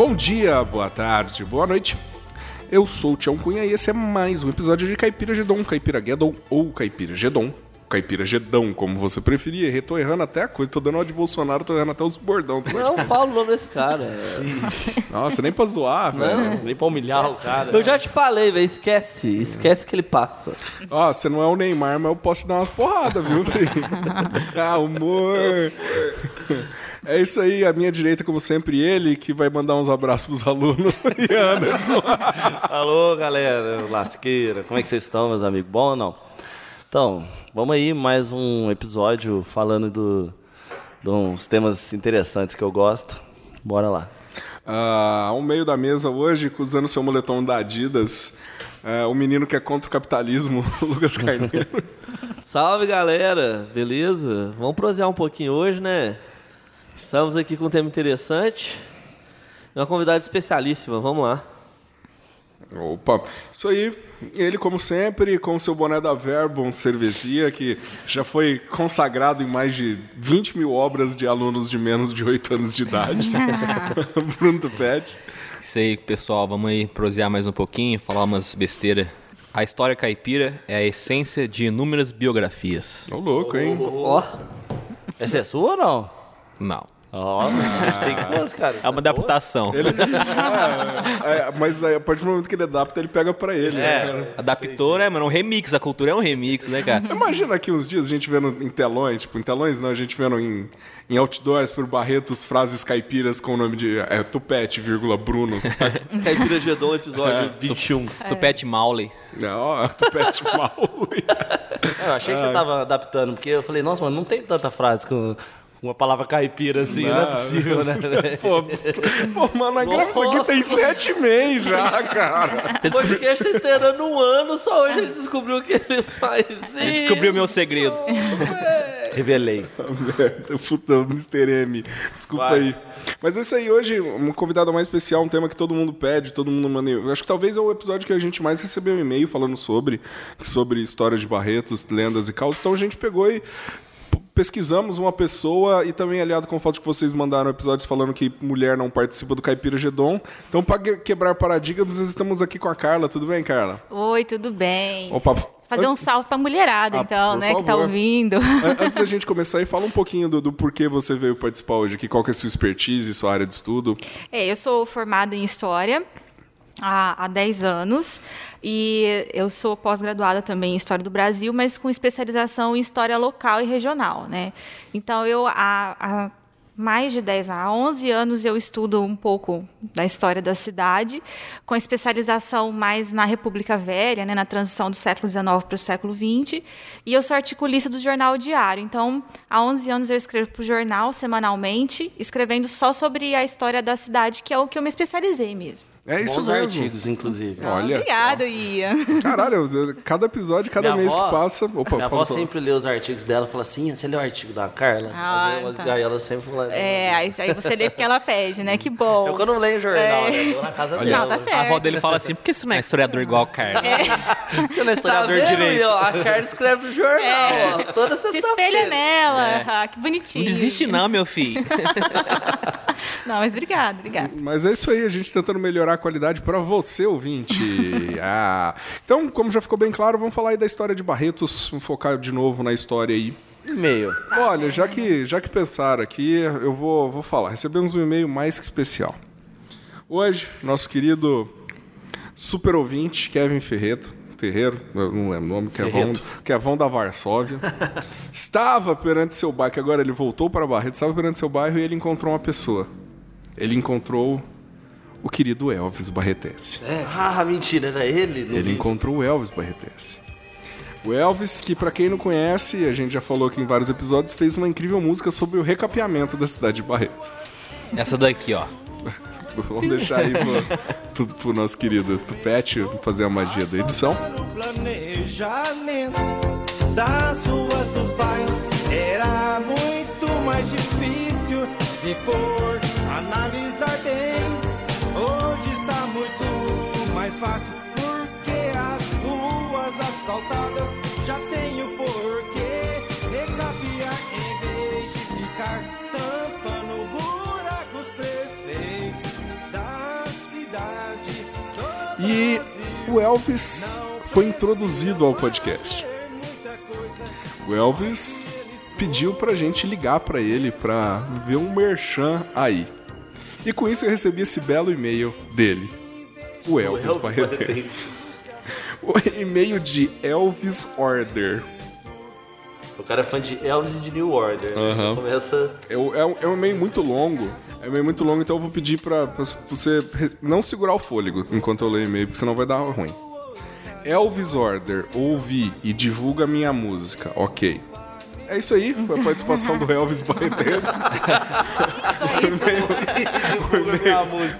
Bom dia, boa tarde, boa noite. Eu sou o Tião Cunha e esse é mais um episódio de Caipira Gedon, Caipira Guedon ou Caipira Gedon. Caipira Gedão, como você preferia. Tô errando até a coisa. Tô dando uma de Bolsonaro, tô errando até os bordão. Não, falo o nome desse cara. Nossa, nem pra zoar, velho. Nem pra humilhar o cara. Eu já te falei, velho. Esquece. Esquece que ele passa. Ó, você não é o Neymar, mas eu posso te dar umas porradas, viu, filho? ah, humor. É isso aí, a minha direita, como sempre, ele que vai mandar uns abraços pros alunos. e Anderson. Alô, galera, lasqueira. Como é que vocês estão, meus amigos? Bom ou não? Então, vamos aí, mais um episódio falando do, de uns temas interessantes que eu gosto. Bora lá. Ah, ao meio da mesa hoje, usando seu moletom da Adidas, é, o menino que é contra o capitalismo, Lucas Carneiro. Salve, galera. Beleza? Vamos prosear um pouquinho hoje, né? Estamos aqui com um tema interessante. Uma convidada especialíssima, vamos lá. Opa, isso aí. Ele, como sempre, com o seu boné da Verbum Cervesia, que já foi consagrado em mais de 20 mil obras de alunos de menos de 8 anos de idade. Bruno Tupete. Isso aí, pessoal. Vamos aí prosear mais um pouquinho, falar umas besteiras. A história caipira é a essência de inúmeras biografias. Ô, louco, hein? Ó. Essa é sua ou não? Não. Ó, a gente tem que fazer, cara. É uma adaptação. Ele, é, é, mas aí, a partir do momento que ele adapta, ele pega pra ele. né, cara? É, adaptou, né, mano? Um remix. A cultura é um remix, né, cara? Imagina aqui uns dias a gente vendo em telões, tipo, em telões não, a gente vendo em, em outdoors por Barretos frases caipiras com o nome de é, Tupete, vírgula, Bruno. Caipira Gedon, episódio 21. Tupete Maule. É, ó, Tupete mal. Eu achei que você tava adaptando, porque eu falei, nossa, mano, não tem tanta frase com uma palavra caipira assim, não, é Não. possível, né? Pô, pô, mano, a graça aqui tem sete meses já, cara. O podcast inteiro no ano, só hoje ele descobriu que ele faz isso. Descobriu meu segredo. Revelei. Puta, Mr. M. Desculpa Vai. aí. Mas esse aí hoje, um convidado mais especial, um tema que todo mundo pede, todo mundo manda. eu Acho que talvez é o episódio que a gente mais recebeu um e-mail falando sobre, sobre história de Barretos, lendas e causas. Então a gente pegou e pesquisamos uma pessoa e também aliado com o fato que vocês mandaram episódios falando que mulher não participa do Caipira Gedon. Então, para quebrar paradigmas, estamos aqui com a Carla. Tudo bem, Carla? Oi, tudo bem? Opa. Fazer um salve pra mulherada, Ah, então, né, que tá favor. ouvindo. An- Antes da gente começar aí, fala um pouquinho do, do porquê você veio participar hoje aqui, qual que é a sua expertise, sua área de estudo. É, eu sou formada em História há, há 10 anos e eu sou pós-graduada também em História do Brasil, mas com especialização em História local e regional, né? Então, eu há, há mais de 10, há 11 anos eu estudo um pouco da história da cidade, com especialização mais na República Velha, né, na transição do século XIX para o século XX, e eu sou articulista do Jornal Diário. Então, há 11 anos eu escrevo para o jornal semanalmente, escrevendo só sobre a história da cidade, que é o que eu me especializei mesmo. É isso Bons mesmo. artigos, inclusive. Olha. Obrigada, Ian. Caralho, eu- cada episódio, cada Minha mês avó- que passa. Opa, Minha fala avó só. sempre lê os artigos dela e fala assim: você leu o artigo da Carla? Ah, Mas eu- tá. Aí ela sempre fala. É, aí, aí você lê porque ela pede, né? Que bom. Eu quando leio o jornal, É. né? Eu tô na casa Olha. dela. Não, tá A certo. avó dele fala assim, por que você não é historiador igual o Carlos? Você não é historiador Tá vendo, direito. Ian? A Carla escreve no jornal, É. ó, toda Se sexta-feira. espelha nela. Ah, que bonitinho. Não desiste não, meu filho. Não, mas obrigada, obrigada. Mas é isso aí, a gente tentando melhorar a qualidade para você, ouvinte. ah. Então, como já ficou bem claro, vamos falar aí da história de Barretos, vamos focar de novo na história aí. E-mail. Olha, já que, já que pensaram aqui, eu vou, vou falar. Recebemos um e-mail mais que especial. Hoje, nosso querido super ouvinte, Kevin Ferreto, Ferreiro, eu não lembro o nome, Kevão, Ferreto. Kevão da Varsóvia, estava perante seu bairro, que agora ele voltou para Barreto, estava perante seu bairro e ele encontrou uma pessoa. Ele encontrou o querido Elvis Barretense. É, ah, mentira, era ele? Ele vídeo. encontrou o Elvis Barretense. O Elvis, que pra quem não conhece, a gente já falou aqui em vários episódios, fez uma incrível música sobre o recapeamento da cidade de Barreto. Essa daqui, ó. Vamos deixar aí pro, pro, pro nosso querido Tupete fazer a magia da edição. No planejamento das ruas dos bairros era muito mais difícil se for analisar bem. Está muito mais fácil porque as ruas asfaltadas já tem o porquê recapear em vez de ficar tampando buracos prefeitos da E o Elvis foi introduzido ao podcast. O Elvis pediu pra gente ligar pra ele pra ver um merchan aí. E com isso eu recebi esse belo e-mail dele. O Elvis, Elvis Barretense. O e-mail de Elvis Order. O cara é fã de Elvis e de New Order. né? Começa. É, um- é é um e-mail muito longo. É um e-mail muito longo, então eu vou pedir pra, pra você não segurar o fôlego enquanto eu leio o e-mail, porque senão vai dar ruim. Elvis Order, ouvi e divulga minha música. Ok. É isso aí, foi a participação do Elvis Barretense.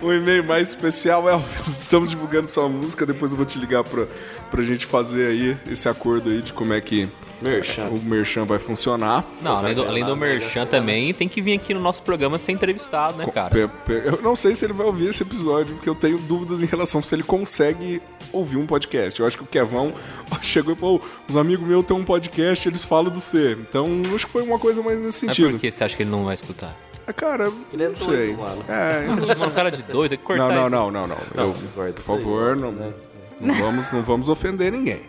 O e-mail mais especial é Elvis, estamos divulgando sua música, depois eu vou te ligar pra, pra gente fazer aí esse acordo aí de como é que Merchan. o Merchan vai funcionar. Não, além do, além do Merchan também, tem que vir aqui no nosso programa ser entrevistado, né, cara? Eu não sei se ele vai ouvir esse episódio, porque eu tenho dúvidas em relação se ele consegue ouvir um podcast. Eu acho que o Kevão chegou e falou: os amigos meus têm um podcast, eles falam do C. Então, acho que foi uma coisa mais nesse Mas sentido. por que você acha que ele não vai escutar? Ah, Cara, Ele é não doido, sei. mano. É, Você tá chamando um cara de doido, tem que cortar não, não, não, não, não. Não, Eu- por favor, não, né? não vamos, não vamos ofender ninguém.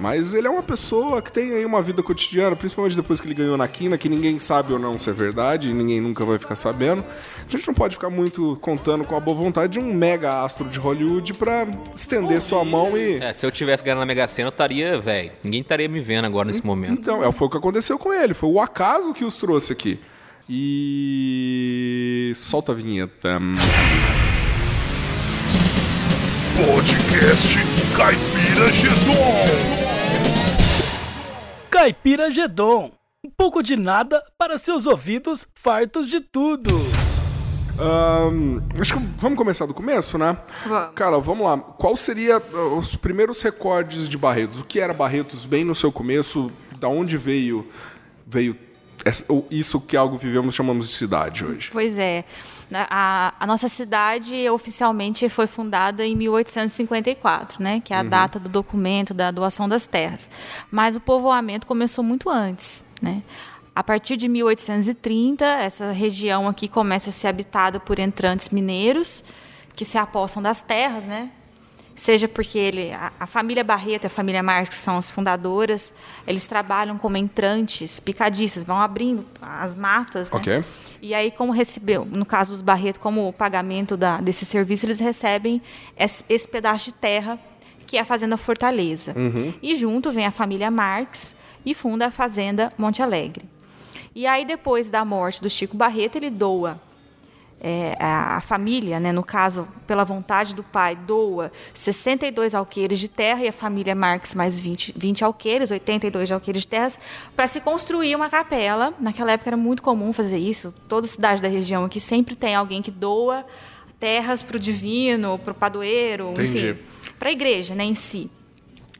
Mas ele é uma pessoa que tem aí uma vida cotidiana, principalmente depois que ele ganhou na quina, que ninguém sabe ou não se é verdade, e ninguém nunca vai ficar sabendo. A gente não pode ficar muito contando com a boa vontade de um mega astro de Hollywood pra estender sua mão e. É, se eu tivesse ganhado na Mega Sena, eu estaria, velho. Ninguém estaria me vendo agora nesse momento. Então, é, foi o que aconteceu com ele, foi o acaso que os trouxe aqui. E. Solta a vinheta. Podcast Caipira Gedon. Caipira Gedon. Um pouco de nada para seus ouvidos fartos de tudo. Ahn, acho que vamos começar do começo, né? Vamos. Cara, vamos lá. Qual seria uh, os primeiros recordes de Barretos? O que era Barretos bem no seu começo? Da onde veio veio essa- isso que algo vivemos chamamos de cidade hoje? Pois é. Na- A, a nossa cidade oficialmente foi fundada em 1854, né? Que é a data do documento da doação das terras. Mas o povoamento começou muito antes, né? A partir de 1830, essa região aqui começa a ser habitada por entrantes mineiros que se apossam das terras, né? Seja porque ele, a, a família Barreto e a família Marques, que são as fundadoras, eles trabalham como entrantes, picadistas, vão abrindo as matas, né? Ok. E aí, como recebeu, no caso dos Barreto, como o pagamento da, desse serviço, eles recebem esse, esse pedaço de terra, que é a Fazenda Fortaleza. E junto vem a família Marques e funda a Fazenda Monte Alegre. E aí, depois da morte do Chico Barreto, ele doa é, a, família, né, no caso, pela vontade do pai, doa 62 alqueires de terra e a família Marx mais 20, 20 alqueires, 82 alqueires de terras, para se construir uma capela. Naquela época era muito comum fazer isso. Toda cidade da região aqui sempre tem alguém que doa terras para o divino, para o padroeiro, Entendi. enfim, para a igreja né, em si.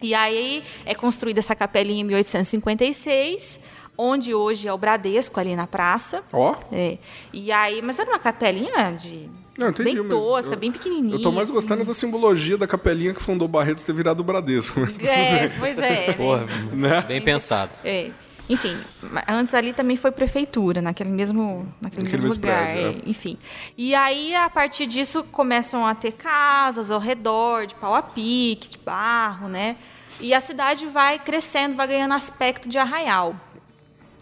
E aí é construída essa capelinha em 1856, onde hoje é o Bradesco, ali na praça. Ó. É. E aí, mas era uma capelinha de Não, entendi, bem tosca, eu- bem pequenininha. Eu tô mais assim. gostando da simbologia da capelinha que fundou Barretos ter virado o Bradesco. Mas É, pois é. né? Porra, bem pensado. É. Enfim, antes ali também foi prefeitura, naquele mesmo, naquele Naquele mesmo mesmo lugar. prédio, é, é. Enfim. E aí, a partir disso, começam a ter casas ao redor, de pau a pique, de barro, né? E a cidade vai crescendo, vai ganhando aspecto de arraial.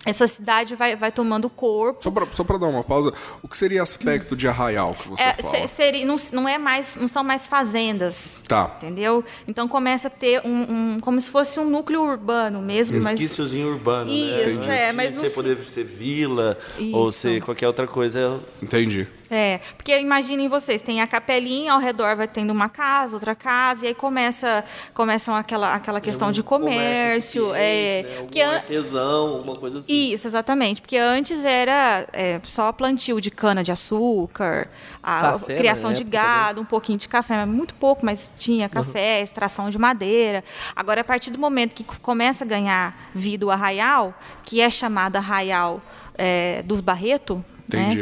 Essa cidade vai, vai tomando corpo. Só pra dar uma pausa, o que seria aspecto de arraial que você É, fala? se- seria, não, não é mais, não são mais fazendas. Tá. Entendeu? Então começa a ter um, um- como se fosse um núcleo urbano mesmo, mas Resquíciozinho urbano, né? Isso, Antes é, de mas não Você se- poder ser vila ou Isso. ser qualquer outra coisa. Entendi. É, porque imaginem vocês, tem a capelinha, ao redor vai tendo uma casa, outra casa, e aí começa, começam aquela, aquela questão de comércio. é, né? porque artesão, alguma coisa assim. Isso, exatamente. Porque antes era é, só plantio de cana-de-açúcar, Café, criação de gado, um pouquinho de café, mas muito pouco, mas tinha café, extração de madeira. Agora, a partir do momento que começa a ganhar vida o arraial, que é chamado arraial é, dos Barreto, Entendi.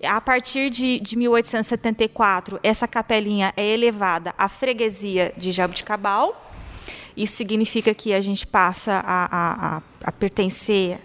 né? A partir de, de 1874, essa capelinha é elevada à freguesia de Jabuticabal. Isso significa que a gente passa a, a- a- a pertencer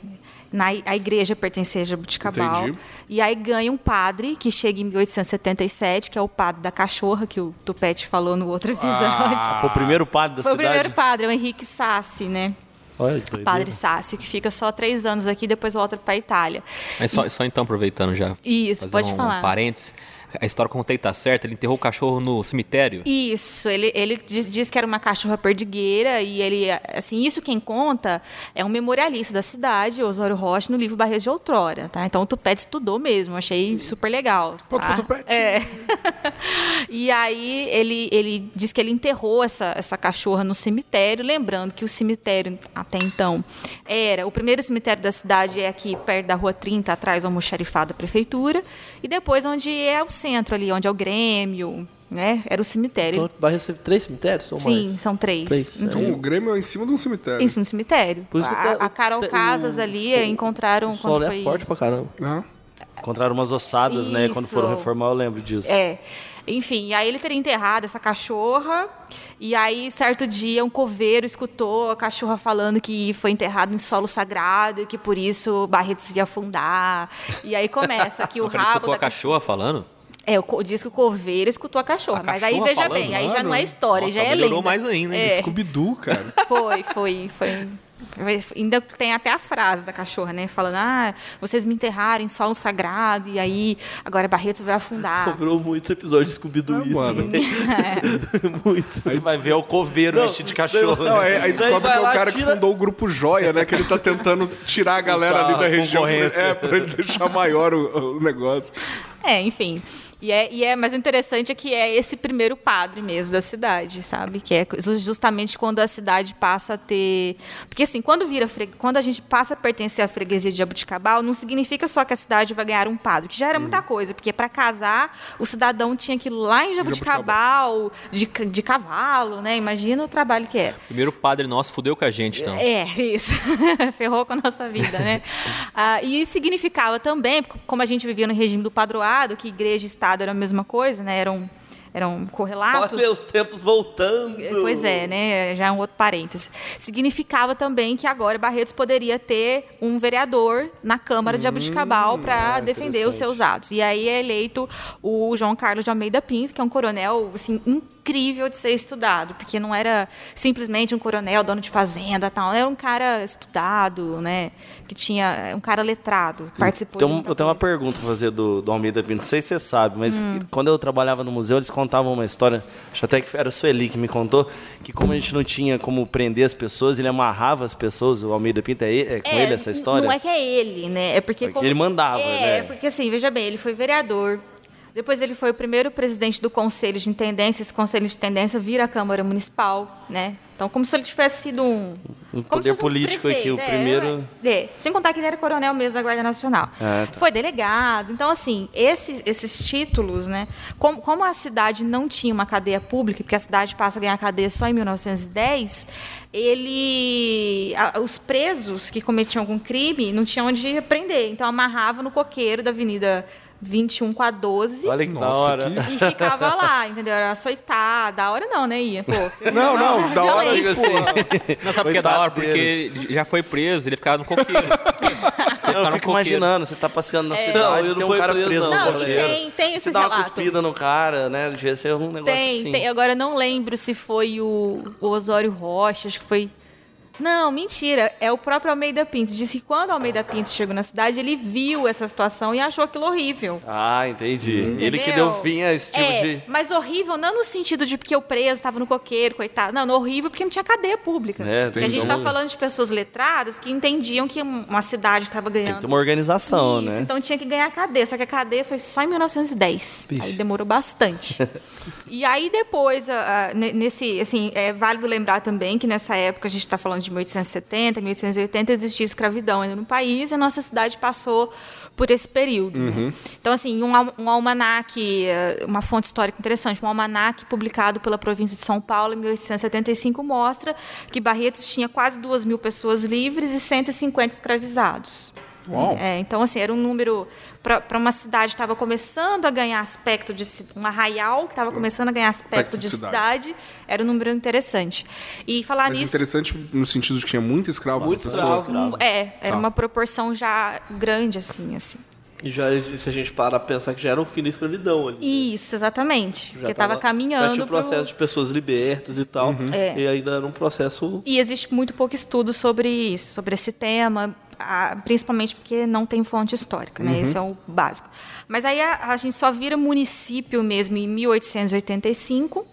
na, a igreja pertencia a Jabuticabal. Entendi. E aí ganha um padre que chega em 1877, que é o padre da cachorra, que o Tupete falou no outro episódio. Ah, foi o primeiro padre da Foi o cidade? primeiro padre, é o Henrique Sassi, né? Olha que. Padre Sassi, que fica só três anos aqui, depois volta para a Itália. Mas só, só então, aproveitando já. Isso, pode um, falar. parênteses. A história que eu contei tá certa, ele enterrou o cachorro no cemitério. Isso, ele, ele diz, diz que era uma cachorra perdigueira e ele, assim, isso quem conta é um memorialista da cidade, Osório Rocha, no livro Barreiras de Outrora, tá? Então o Tupete estudou mesmo, achei super legal. Pô, tá? Tupete. É. e aí ele, ele diz que ele enterrou essa, essa cachorra no cemitério, lembrando que o cemitério, até então, era... O primeiro cemitério da cidade é aqui perto da Rua 30, atrás do almoxarifado da prefeitura, e depois onde é o centro ali, onde é o Grêmio, né? Era o cemitério. Então, Barreiras teve três cemitérios? Ou Sim, mais? são três. Três, Uhum. Então o Grêmio é em cima de um cemitério. Isso, no cemitério. Por isso que a, tá- a Carol Casas o- ali o- encontraram O solo é foi... forte pra caramba. Aham. Encontraram umas ossadas, né? Quando Isso. foram reformar, eu lembro disso. É. Enfim, e aí ele teria enterrado essa cachorra. E aí, certo dia, um coveiro escutou a cachorra falando que foi enterrado em solo sagrado e que por isso Barretos ia afundar. E aí começa que o rabo. escutou da a cachorra falando. É, o diz que o coveiro escutou a cachorra. A mas aí cachorra veja falando? bem, aí já não é história, Nossa, já é melhorou lenda. mais ainda, hein? É. Scooby-Doo, cara. Foi, foi, foi. Ainda tem até a frase da cachorra, né? Falando, ah, vocês me enterraram em solo sagrado, e aí agora Barretos vai afundar. Virou muitos episódios de Scooby-Doo Ah, isso. mano. Muito. Aí vai ver o coveiro vestido de cachorro. Não, aí, aí Daí descobre que é o cara que tira- fundou o grupo Joia, né? Que ele tá tentando tirar a galera ali da região. É, pra ele deixar maior o, o negócio. É, enfim. E é, e é mais interessante é que é esse primeiro padre mesmo da cidade, sabe? Que é justamente quando a cidade passa a ter. Porque assim, quando vira quando a gente passa a pertencer à freguesia de Jabuticabal, não significa só que a cidade vai ganhar um padre, que já era muita coisa, porque para casar o cidadão tinha que ir lá em Jabuticabal, de, de cavalo, né? Imagina o trabalho que é. Primeiro padre nosso fudeu com a gente, então. É, isso. Ferrou com a nossa vida, né? Ah, e significava também, como a gente vivia no regime do padroado, que igreja e Estado era a mesma coisa, né? Eram, eram correlatos. Olha meus tempos voltando. Pois é, né? Já é um outro parêntese. Significava também que agora Barretos poderia ter um vereador na Câmara de Jabuticabal para defender os seus atos. E aí é eleito o João Carlos de Almeida Pinto, que é um coronel assim, incrível de ser estudado, porque não era simplesmente um coronel, dono de fazenda, tal, era um cara estudado, né? Que tinha um cara letrado, participou. Muita eu tenho uma coisa. pergunta pra fazer do, do Almeida Pinto. Não sei se você sabe, mas Hum. quando eu trabalhava no museu, eles contavam uma história. Acho até que era a Sueli que me contou. Que como a gente não tinha como prender as pessoas, ele amarrava as pessoas. O Almeida Pinto é, é com ele essa história? Não é que é ele, né? É porque, Porque ele mandava, é, né? porque assim, veja bem, ele foi vereador. Depois ele foi o primeiro presidente do Conselho de Intendência. Esse Conselho de Intendência vira a Câmara Municipal, né? Então, como se ele tivesse sido um... Um poder um político aqui, o prefeito, primeiro- É, é. Sem contar que ele era coronel mesmo da Guarda Nacional. Ah, tá. Foi delegado. Então, assim, esses, esses títulos, né? Como, como a cidade não tinha uma cadeia pública, porque a cidade passa a ganhar cadeia só em 1910, ele. a- os presos que cometiam algum crime não tinham onde prender. Então, amarrava no coqueiro da Avenida 21 com a 12. Olha que da hora. E ficava lá, entendeu? Era açoitar. Da hora não, né? Ia, pô. Não, não, da hora, Violência. tipo, Não, sabe por que é da hora? Porque ele já foi preso, ele ficava no coqueiro. Você Eu fico coqueiro. imaginando, você tá passeando na Não, cidade, eu não tem um fui cara preso, preso, não, no Não, coqueiro. tem, tem esse Você dá uma cuspida no cara, né? Devia ser um negócio Tem, assim. tem. Agora eu não lembro se foi o, o Osório Rocha, acho que foi. Não, mentira. É o próprio Almeida Pinto. Disse que quando Almeida Pinto chegou na cidade, ele viu essa situação e achou aquilo horrível. Ah, entendi. Ele que Entendeu? deu fim a esse tipo é, de... Mas horrível não no sentido de porque o preso estava no coqueiro, coitado. Não, horrível porque não tinha cadeia pública. É, porque a gente está falando de pessoas letradas que entendiam que uma cidade estava ganhando. Tem que ter uma organização, Isso, né? Então tinha que ganhar a cadeia, só que a cadeia foi só em 1910. Vixe. Aí demorou bastante. e aí depois, nesse, assim, é válido lembrar também que nessa época a gente está falando de 1870, 1880 existia escravidão ainda no país e a nossa cidade passou por esse período. né? Então assim, um, um almanaque, eh, uma fonte histórica interessante, um almanaque publicado pela província de São Paulo em 1875 mostra que Barretos tinha quase duas mil pessoas livres e 150 escravizados. Uau. É, então, assim, era um número para uma cidade que estava começando a ganhar aspecto de um arraial que estava começando a ganhar aspecto, Aspecto de de cidade. era um número interessante. E falar Mas nisso. interessante no sentido de que tinha muito escravo. Muito escravo. É, era Tá. uma proporção já grande, assim, assim. E já, se a gente parar pra pensar que já era um fim da escravidão ali. Isso, exatamente. Já Porque estava tava- Já caminhando. tinha o pro- processo de pessoas libertas e tal. É. E ainda era um processo. E existe muito pouco estudo sobre isso, sobre esse tema, principalmente porque não tem fonte histórica, né? Esse é o básico. Mas aí a, a gente só vira município mesmo em 1885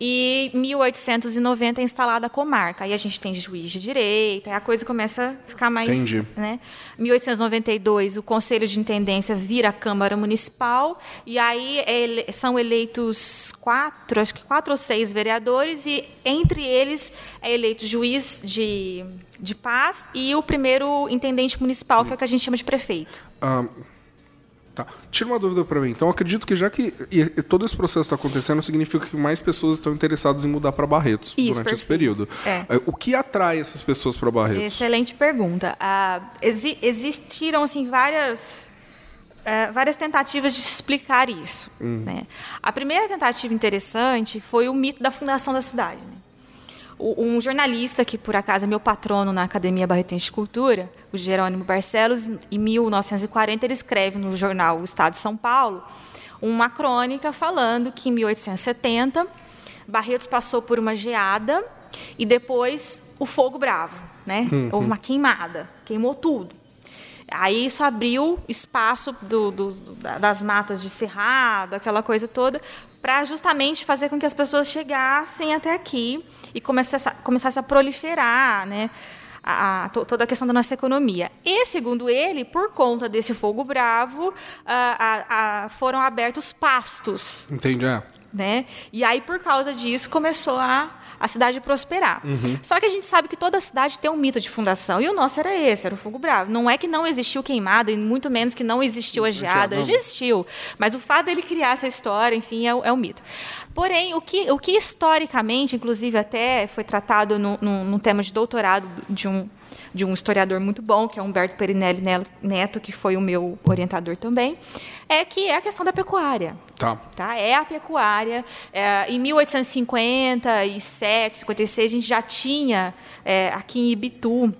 e em 1890 é instalada a comarca. Aí a gente tem juiz de direito, aí a coisa começa a ficar mais... Entendi. Né? 1892, o Conselho de Intendência vira a Câmara Municipal e aí ele- são eleitos quatro, acho que quatro ou seis vereadores e entre eles é eleito juiz de, de paz e o primeiro intendente municipal, que é o que a gente chama de prefeito. Ah, tá. Tira uma dúvida pra mim. Então, acredito que já que todo esse processo está acontecendo, significa que mais pessoas estão interessadas em mudar para Barretos Isso, durante esse perfeito. período. É. Eh, O que atrai essas pessoas para Barretos? Excelente pergunta. Ah, exi- existiram assim várias eh, várias tentativas de se explicar isso. né? A primeira tentativa interessante foi o mito da fundação da cidade. né? Um jornalista que por acaso é meu patrono na Academia Barretense de Cultura, o Jerônimo Barcelos, em 1940 ele escreve no jornal O Estado de São Paulo uma crônica falando que em 1870 Barretos passou por uma geada e depois o fogo bravo, né? Houve uma queimada, queimou tudo. Aí isso abriu espaço do- do- das matas de cerrado, aquela coisa toda, para justamente fazer com que as pessoas chegassem até aqui e começasse a, começasse a proliferar, né? a- a- to- toda a questão da nossa economia. E, segundo ele, por conta desse fogo bravo, ah, ah, foram abertos pastos Entende? É. né? E aí, por causa disso, começou a, a cidade prosperar. Só que a gente sabe que toda cidade tem um mito de fundação, e o nosso era esse, era o fogo bravo. Não é que não existiu queimada, e muito menos que não existiu a geada, não. existiu. Mas o fato dele criar essa história, enfim, é, o- é o mito. Porém, o que, o que historicamente, inclusive até foi tratado no, no, no tema de doutorado de um de um historiador muito bom, que é Humberto Perinelli Neto, que foi o meu orientador também, é que é a questão da pecuária Tá. tá? É a pecuária. É, em 1857, 56, a gente já tinha é, aqui em Ibitu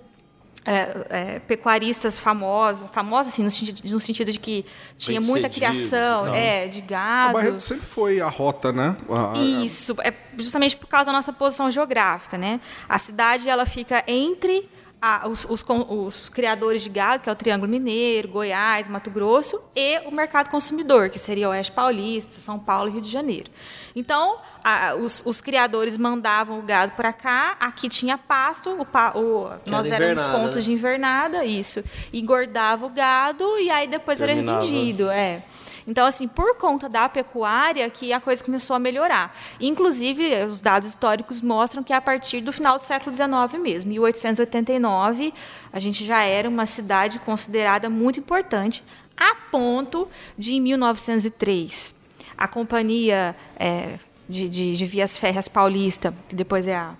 é, é, pecuaristas famosos, famosos assim, no sentido, no sentido de que tinha muita Bem-sucedidos criação é, de O gado. Barreto sempre foi a rota, né? A- Isso, é justamente por causa da nossa posição geográfica, né? A cidade ela fica entre a- os, os os criadores de gado, que é o Triângulo Mineiro, Goiás, Mato Grosso, e o mercado consumidor, que seria Oeste Paulista, São Paulo e Rio de Janeiro. Então, a- os, os criadores mandavam o gado para cá, aqui tinha pasto, o, o- nós éramos pontos né? de invernada, isso. Engordava o gado e aí depois Terminava. era revendido. É. Então, assim, por conta da pecuária que a coisa começou a melhorar. Inclusive, os dados históricos mostram que a partir do final do século XIX mesmo, 1889, a gente já era uma cidade considerada muito importante, a ponto de, em 1903, a Companhia é, de, de- de Vias Férreas Paulista, que depois é a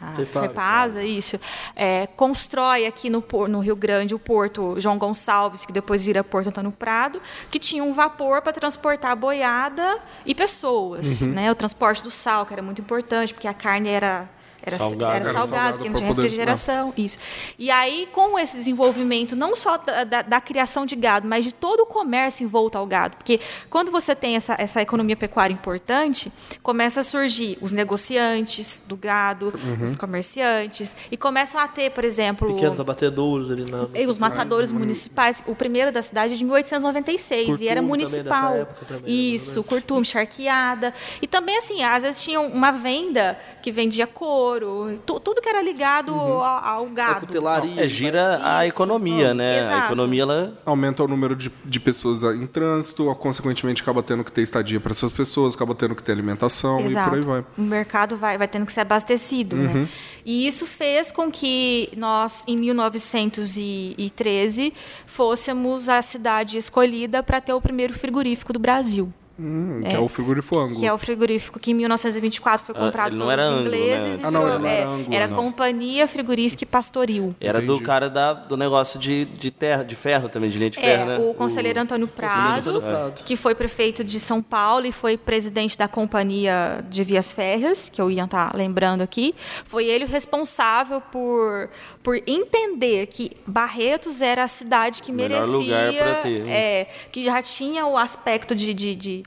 a Fepasa. FEPASA, isso, é, constrói aqui no, no Rio Grande o porto João Gonçalves, que depois vira Porto Antônio Prado, que tinha um vapor para transportar boiada e pessoas. Uhum. Né? O transporte do sal, que era muito importante, porque a carne era. Era Salgada. era Era salgado, salgado porque não tinha poder- refrigeração. Isso. E aí, com esse desenvolvimento, não só da, da- da criação de gado, mas de todo o comércio envolto ao gado. Porque quando você tem essa, essa economia pecuária importante, começa a surgir os negociantes do gado, Uhum. os comerciantes, e começam a ter, por exemplo. Pequenos abatedouros ali na. e os matadores municipais, o primeiro da cidade é de 1896 e era Curtume também municipal. também, né? Isso, curtume, charqueada. E também, assim, às vezes tinha uma venda que vendia couro, tu- tudo que era ligado Uhum. ao, ao A gado. cutelaria. É, gira a Isso. economia, né? A Exato. economia, ela Aumenta o número de, de pessoas em trânsito, consequentemente acaba tendo que ter estadia para essas pessoas, acaba tendo que ter alimentação e por aí vai. O mercado vai, vai tendo que ser abastecido. Né? E isso fez com que nós, em 1913, fôssemos a cidade escolhida para ter o primeiro frigorífico do Brasil. Hum, que é o frigorífico que é o frigorífico que em 1924 foi Ah, comprado não pelos era ângulo, ingleses. né? e Ah, não, não era é, era não. Companhia Frigorífica e Pastoril. Era do Entendi. cara da, do negócio de, de, terra, de ferro também, de linha de É, ferro, né? o conselheiro Antônio Prado, Antônio Prado. que foi prefeito de São Paulo e foi presidente da Companhia de Vias Férreas, que eu ia estar lembrando aqui. Foi ele o responsável por, por entender que Barretos era a cidade que Melhor merecia, lugar ter, né? é, que já tinha o aspecto de, de, de,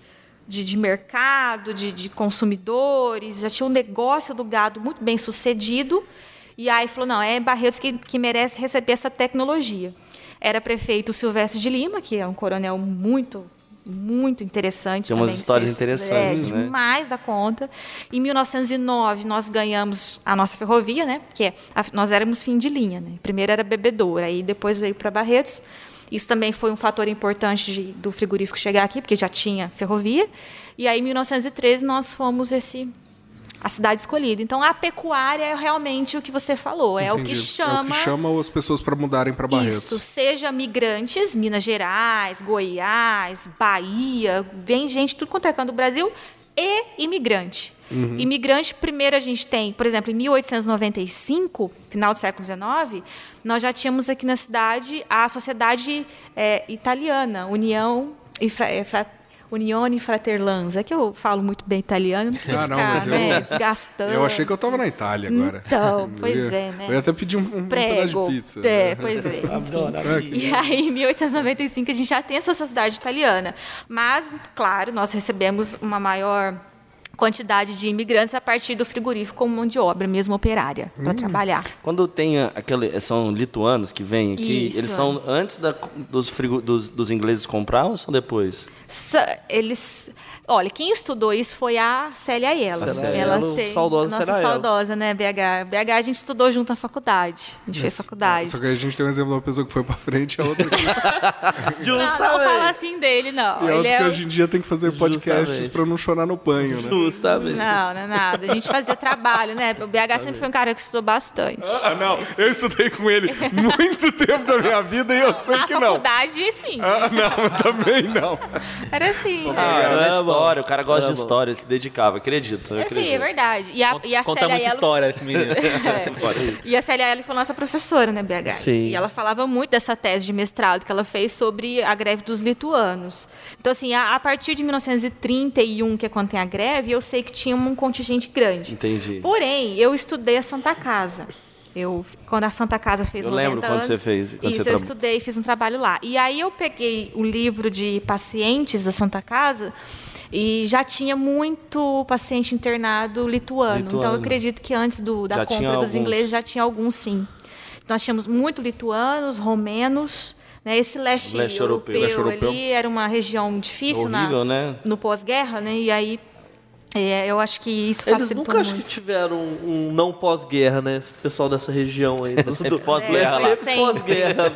de- de mercado, de, de consumidores, já tinha o negócio do gado muito bem sucedido. E aí falou, não, é Barretos que, que merece receber essa tecnologia. Era prefeito Silvestre de Lima, que é um coronel muito, muito interessante. Tem umas também histórias interessantes, é, né? demais da conta. Em 1909, nós ganhamos a nossa ferrovia, né? Porque nós éramos fim de linha, né? Primeiro era bebedouro, aí depois veio para Barretos. Isso também foi um fator importante de- do frigorífico chegar aqui, porque já tinha ferrovia. E aí, em 1913, nós fomos esse a cidade escolhida. Então, a pecuária é realmente o que você falou, é o que chama É o que chama as pessoas para mudarem para Barretos. isso, seja migrantes, Minas Gerais, Goiás, Bahia, vem gente tudo quanto é canto do Brasil, e imigrante. Uhum. Imigrante, primeiro a gente tem, por exemplo, em 1895, final do século XIX, nós já tínhamos aqui na cidade a sociedade é, italiana, União e é, Unione Fraterlanza, é que eu falo muito bem italiano, queria Ah, não, ficar eu- né, desgastando. Eu achei que eu tava na Itália agora. Então, pois ia- é, né? Eu ia até pedir um, um Prego. de pizza. É, pois é. enfim. Que- E aí, em 1895, a gente já tem essa sociedade italiana. Mas, claro, nós recebemos uma maior quantidade de imigrantes a partir do frigorífico como mão de obra, mesmo operária, Hum. para trabalhar. Quando tem aquele. São lituanos que vêm aqui, Isso. eles são antes da- dos, frigo- dos, dos ingleses comprar ou são depois? Eles, olha, quem estudou isso foi a Célia Ela Aiello, sei- saudosa nossa Célia saudosa, né, BH? BH a gente estudou junto na faculdade. A gente fez faculdade. Só que a gente tem um exemplo de uma pessoa que foi pra frente e a outra que, Não, não fala assim dele, não. e a Ele outra é que hoje em dia tem que fazer podcasts Justamente. pra não chorar no banho, né? Justamente. Não, não é nada. A gente fazia trabalho, né? O BH sempre foi um cara que estudou bastante. Ah, não. Eu estudei com ele muito tempo da minha vida e eu sei Na que não. faculdade, sim. Ah, não, também não. Era assim. Ah, né? era. História, o cara gosta de história, ele se dedicava, acredito. É, sim, é verdade. E a, e a Conta Célia muita Aiello- história esse menino. É. E a Célia Aiello foi nossa professora, né, BH? Sim. E ela falava muito dessa tese de mestrado que ela fez sobre a greve dos lituanos. Então, assim, a, a partir de 1931, que é quando tem a greve, eu sei que tinha um contingente grande. Entendi. Porém, eu estudei a Santa Casa. Eu, quando a Santa Casa fez Eu 90 lembro quando anos, você fez, quando isso, você eu estudei, fiz um trabalho lá. E aí eu peguei o livro de pacientes da Santa Casa e já tinha muito paciente internado lituano. Então Lituano. eu acredito que antes do, da Já compra dos alguns. ingleses já tinha alguns sim. Então, nós tínhamos muito lituanos, romenos, né? Esse leste, Leste europeu. europeu, Leste europeu. ali era uma região difícil na- Horrível, né? no pós-guerra, né? E aí é, eu acho que isso Eles facilitou nunca acho muito. que tiveram um, um não pós-guerra, né? Esse pessoal dessa região aí. Do, Sempre pós-guerra É, sempre pós-guerra.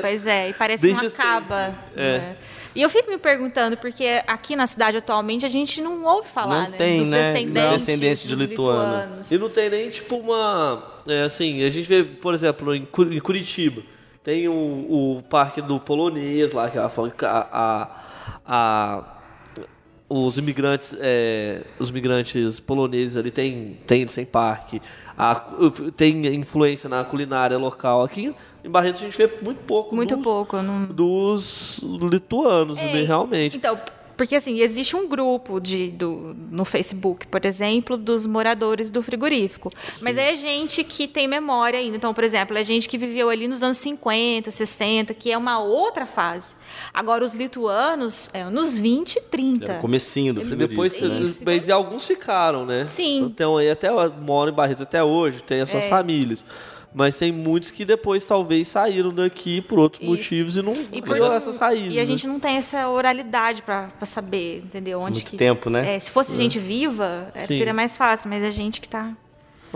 Pois é, e parece que não acaba. É. né? E eu fico me perguntando, porque aqui na cidade atualmente a gente não ouve falar, Não né? tem, dos né? descendentes, Descendência de dos lituano. lituanos. E não tem nem, tipo, uma... É, assim, a gente vê, por exemplo, em Cu- em Curitiba, tem o, o parque do polonês lá, que ela fala que a... a, a- os imigrantes, é, os imigrantes poloneses ali tem, tem, têm parque, a- tem influência na culinária local. Aqui em Barretos a gente vê muito pouco Muito dos, pouco. Não... dos lituanos, né, realmente. Então, porque assim, existe um grupo de, do, no Facebook, por exemplo, dos moradores do frigorífico. Mas é gente que tem memória ainda. Então, por exemplo, é gente que viveu ali nos anos 50, 60, que é uma outra fase. Agora, os lituanos, é nos 20, 30. Era o comecinho do E frigorífico, depois, né? Mas e alguns ficaram, né? Sim. Então aí até moram em Barretos até hoje, tem as É. suas famílias. Mas tem muitos que depois talvez saíram daqui por outros Isso. motivos e não E, por- criou essas raízes. e a né? gente não tem essa oralidade para saber, entendeu? Onde Muito que, tempo, né? É, se fosse gente viva, é, seria mais fácil, mas é gente que tá.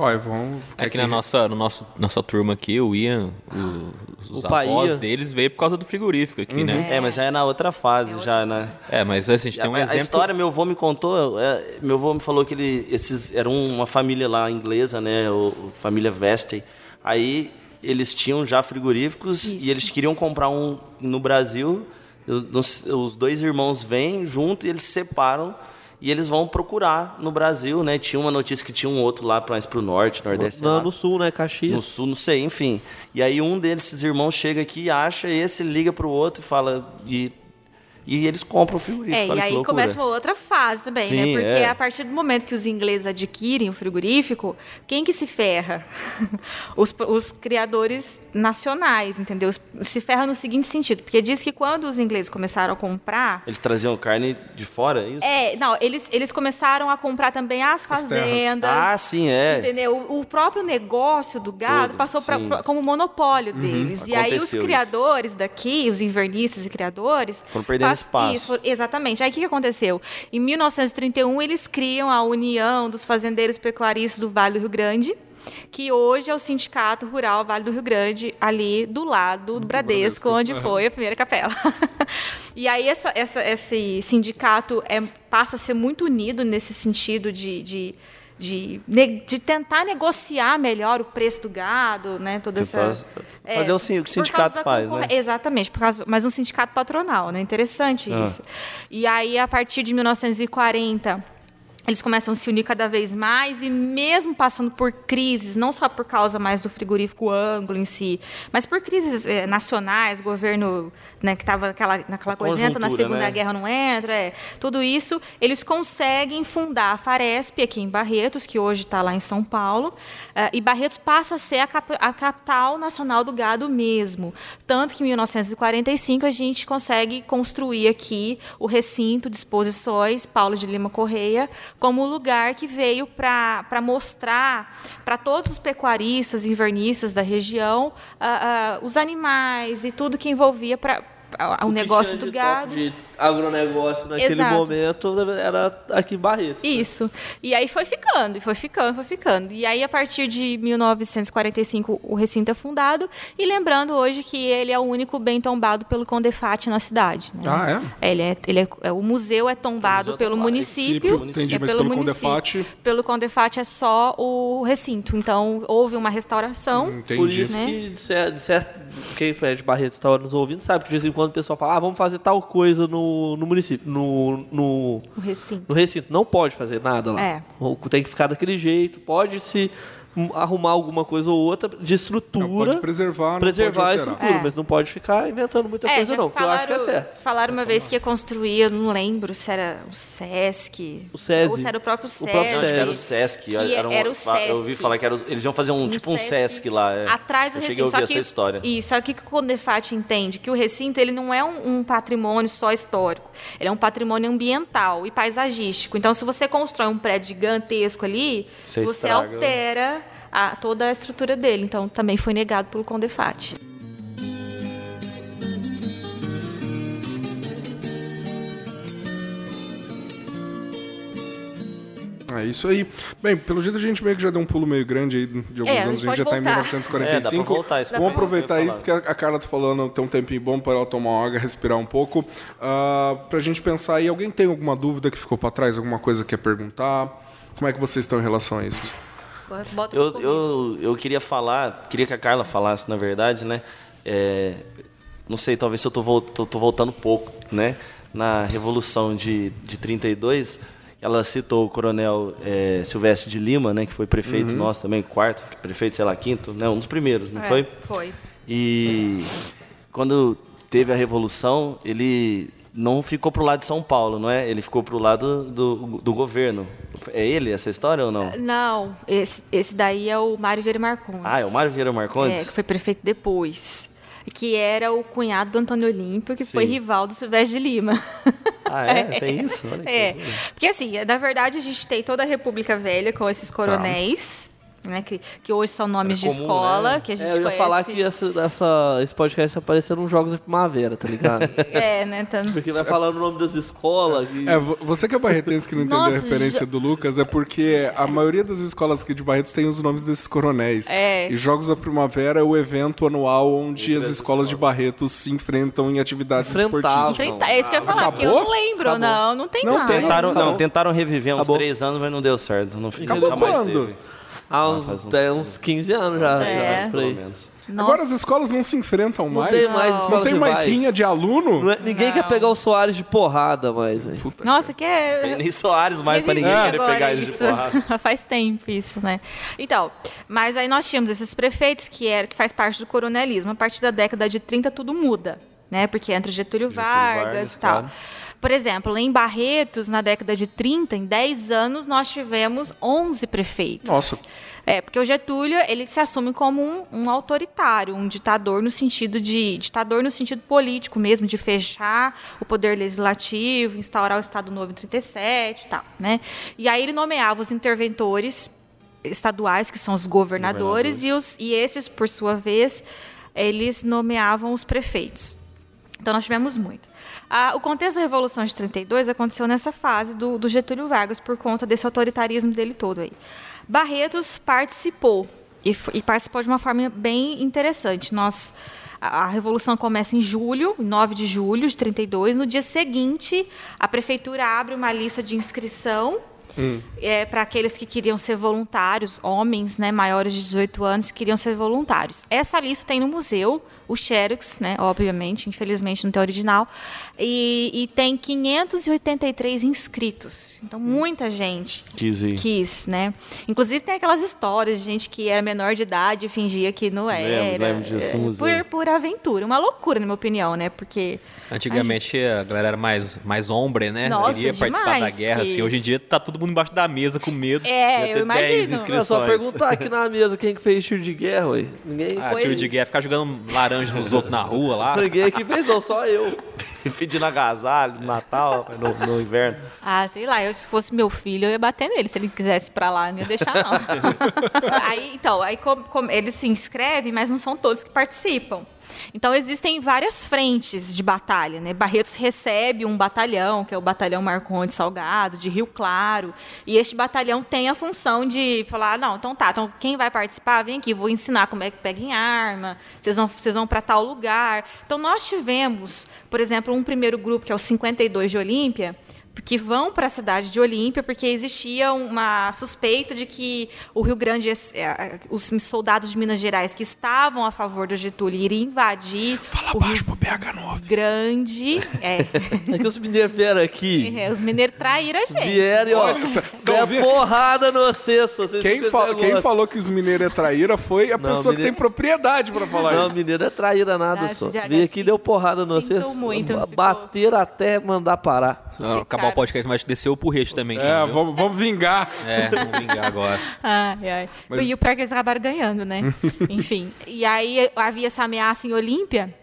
Olha, vamos ficar Aqui na nossa, no nosso, nossa turma aqui, o Ian, o- os O avós Ian. deles veio por causa do frigorífico aqui, né? É, mas já é na outra fase, já, né? É, mas assim, a gente tem um a, a exemplo... história, meu avô me contou, é, meu avô me falou que ele, esses, era uma família lá inglesa, né, o, o família Vestey. Aí eles tinham já frigoríficos Isso. e eles queriam comprar um no Brasil os dois irmãos vêm junto e eles se separam e eles vão procurar no Brasil, né? Tinha uma notícia que tinha um outro lá mais pro norte, nordeste, lá. no sul, né? Caxias. No sul, não sei, enfim. E aí um desses irmãos chega aqui, acha esse, liga pro outro e fala. E, e eles compram o frigorífico. É, olha e aí loucura. começa uma outra fase também, Sim, né? Porque é. a partir do momento que os ingleses adquirem o frigorífico, quem que se ferra? os, os criadores nacionais, entendeu? Se ferra no seguinte sentido, porque diz que quando os ingleses começaram a comprar, Eles traziam carne de fora, é isso? é, não, eles, eles começaram a comprar também as fazendas. Ah, sim, é. Entendeu? O o próprio negócio do gado Tudo, passou pra. Uhum. pra- como monopólio deles. E aí os criadores daqui, os invernistas e criadores. Foram perdendo espaço. Isso, exatamente. Aí o que, que aconteceu? Em 1931, eles criam a União dos Fazendeiros Pecuaristas do Vale do Rio Grande. Que hoje é o Sindicato Rural Vale do Rio Grande, ali do lado do Bradesco, onde foi a primeira capela. e aí essa, essa- esse sindicato é, passa a ser muito unido nesse sentido de, de, de, de tentar negociar melhor o preço do gado, né? Toda essa, Tentar fazer o que o sindicato faz, né? Exatamente, por causa, mas um sindicato patronal, né? Interessante Ah. isso. E aí, a partir de 1940, eles começam a se unir cada vez mais e mesmo passando por crises, não só por causa mais do frigorífico ângulo em si, mas por crises eh, nacionais, governo né, que estava naquela, naquela coisa, entra na Segunda né? Guerra, não entra, é, tudo isso, eles conseguem fundar a Faresp aqui em Barretos, que hoje está lá em São Paulo, eh, e Barretos passa a ser a, cap- a capital nacional do gado mesmo. Tanto que em 1945 a gente consegue construir aqui o recinto de exposições Paulo de Lima Correia como lugar que veio para mostrar para todos os pecuaristas e invernistas da região ah, ah, os animais e tudo que envolvia para o, que negócio do gado. De agronegócio naquele Exato. momento era aqui em Barretos. né? Isso. E aí foi ficando, e foi ficando, foi ficando. E aí, a partir de 1945, o recinto é fundado. E lembrando hoje que ele é o único bem tombado pelo Condefat na cidade. né? Ah, é? Ele é, ele é, é- o museu é tombado museu é pelo tombado. município. Entendi, é mas pelo município. Condefat- Pelo Condefat é só o recinto. Então, houve uma restauração. Entendi. Por isso Né? que, de certo, quem é de Barretos está nos ouvindo sabe que de vez em quando o pessoal fala, ah, vamos fazer tal coisa no, no município, no, no, O recinto. no recinto. Não pode fazer nada lá. É. Tem que ficar daquele jeito, pode se arrumar alguma coisa ou outra de estrutura. Não, pode preservar, não preservar pode a estrutura, É. mas não pode ficar inventando muita É, coisa não, que eu acho que é certo. Falaram uma vez que ia construir, eu não lembro se era o Sesc. O SESI. Ou se era o próprio O Sesc. próprio Não, acho que era o Sesc. Sesc. Que era, um- era o Eu ouvi Sesc. falar que era, o- eles iam fazer um, tipo um Sesc lá. é. Atrás do Eu cheguei recinto. a ouvir só que, essa história. Isso, só que o que o Condefat entende? Que o recinto ele não é um, um patrimônio só histórico. Ele é um patrimônio ambiental e paisagístico. Então, se você constrói um prédio gigantesco ali, Você você, estraga. altera a- toda a estrutura dele. Então, também foi negado pelo Condefat. É isso aí. Bem, pelo jeito a gente meio que já deu um pulo meio grande aí de alguns É, a anos. gente A gente já pode tá em voltar. 1945. É, voltar, isso Vamos aproveitar isso, porque a Carla tá falando, tem um tempinho bom para ela tomar uma água, respirar um pouco. Ah, pra gente pensar aí, alguém tem alguma dúvida que ficou para trás? Alguma coisa que quer perguntar? Como é que vocês estão em relação a isso? Bota Eu, eu, eu queria falar, queria que a Carla falasse, na verdade, né? É, não sei, talvez se eu tô, tô, tô voltando pouco, né? Na Revolução de, de 32, ela citou o coronel é, Silvestre de Lima, né? Que foi prefeito nosso também, quarto, prefeito, sei lá, quinto, né? Um dos primeiros, não É, foi? Foi. E quando teve a Revolução, ele não ficou pro lado de São Paulo, não é? Ele ficou pro lado do, do governo. É ele essa história ou não? Não, esse, esse daí é o Mário Vieira Marcondes. Ah, é o Mário Vieira Marcondes? É, que foi prefeito depois. Que era o cunhado do Antônio Olímpio, que foi Sim. rival do Silvestre de Lima. Ah, é? Tem isso? Olha É. Porque, assim, na verdade, a gente tem toda a República Velha com esses coronéis, né, que, que hoje são nomes de comum, escola, né? que a gente É, eu ia conhece. falar que essa, essa- esse podcast tá parecendo uns jogos da primavera, tá ligado? É, né? Tanto... Porque vai falando o nome das escolas. E... É, vo- você que é barretense que não entendeu Nossa, a referência já- do Lucas, é porque a maioria das escolas aqui de Barretos tem os nomes desses coronéis. É. E Jogos da Primavera é o evento anual onde as escolas de Barretos se enfrentam em atividades esportivas. Enfrenta- É isso que eu ia falar, porque eu não lembro, Acabou. não, não tem Não nada. tem. Tentaram, não, tentaram reviver uns Acabou. três anos, mas não deu certo. Não, Acabou mais quando? teve. Há uns, faz uns- dez- uns 15 anos já. É. já. Pelo menos. Agora as escolas não se enfrentam Não mais. tem mais Não escola tem mais rivais. rinha de aluno. Não é- ninguém quer pegar o Soares de porrada mais, velho. Nossa, que é. Tem nem Soares mais pra ninguém querer pegar ele de isso. porrada. Faz tempo isso, né? Então, mas aí nós tínhamos esses prefeitos que era que faz parte do coronelismo. A partir da década de 30 tudo muda, né? Porque entra o Getúlio, Vargas, Vargas, e tal. claro. Por exemplo, em Barretos, na década de 30, em 10 anos, nós tivemos 11 prefeitos. Nossa. É, porque o Getúlio, ele se assume como um, um autoritário, um ditador no sentido de ditador no sentido político mesmo, de fechar o poder legislativo, instaurar o Estado Novo em 37 e tal, né? E aí ele nomeava os interventores estaduais, que são os governadores, E, os, e esses, por sua vez, eles nomeavam os prefeitos. Então nós tivemos muito. O contexto da Revolução de 32 aconteceu nessa fase do, do Getúlio Vargas por conta desse autoritarismo dele todo aí. Barretos participou e, e participou de uma forma bem interessante. Nós a, a revolução começa em julho, 9 de julho de 32. No dia seguinte, a prefeitura abre uma lista de inscrição é, para aqueles que queriam ser voluntários, homens né, maiores de 18 anos que queriam ser voluntários. Essa lista tem no museu, o Xerox, né, obviamente, infelizmente não tem original, e, e tem 583 inscritos. Então, muita gente Quis quis, né? Inclusive tem aquelas histórias de gente que era menor de idade e fingia que não era. Lembro, lembro disso no É, museu. por, por aventura. Uma loucura, na minha opinião, né? Porque Antigamente a galera era mais, mais hombre, né? Nossa, Iria participar da demais, guerra, que- assim. Hoje em dia tá todo mundo embaixo da mesa com medo. É, eu 10 imagino. É só inscrições. perguntar aqui na mesa quem que fez tiro de guerra, ué. Ninguém. Ah, Pois- tiro de guerra, ficar jogando laranja nos outros na rua lá. Ninguém aqui fez, não, só eu. Pedindo agasalho no Natal, no, no inverno. Ah, sei lá, eu, se fosse meu filho, eu ia bater nele. Se ele quisesse ir pra lá, eu não ia deixar, não. aí, então, aí com- com- eles se inscrevem, mas não são todos que participam. Então, existem várias frentes de batalha, né? Barretos recebe um batalhão, que é o Batalhão Marconde Salgado, de Rio Claro, e este batalhão tem a função de falar, "Ah, não, então tá, então quem vai participar, vem aqui, vou ensinar como é que pega em arma, vocês vão, vocês vão para tal lugar. Então, nós tivemos, por exemplo, um primeiro grupo, que é o 52 de Olímpia, que vão para a cidade de Olímpia porque existia uma suspeita de que o Rio Grande, eh, os soldados de Minas Gerais que estavam a favor do Getúlio iriam invadir o Rio pro PH9. Grande. É, É que os mineiros vieram aqui. É, os mineiros traíram a gente. Vieram, e, ó. Olha, vendo? porrada no. Vocês Quem, fala- quem falou que os mineiros é traíra foi a Não, pessoa que mineiro- tem propriedade pra falar Não, isso. mineiro é traíra nada Nossa, só. Veio aqui e deu porrada no vocês. muito, ba- ficou- Bateram até mandar parar. Não, acabar O podcast, mas desceu o porrete também. É, vamos, vamos vingar. É, vamos vingar agora. Ai, ai. Mas- E o pior é que eles acabaram ganhando, né? Enfim. E aí havia essa ameaça em Olímpia,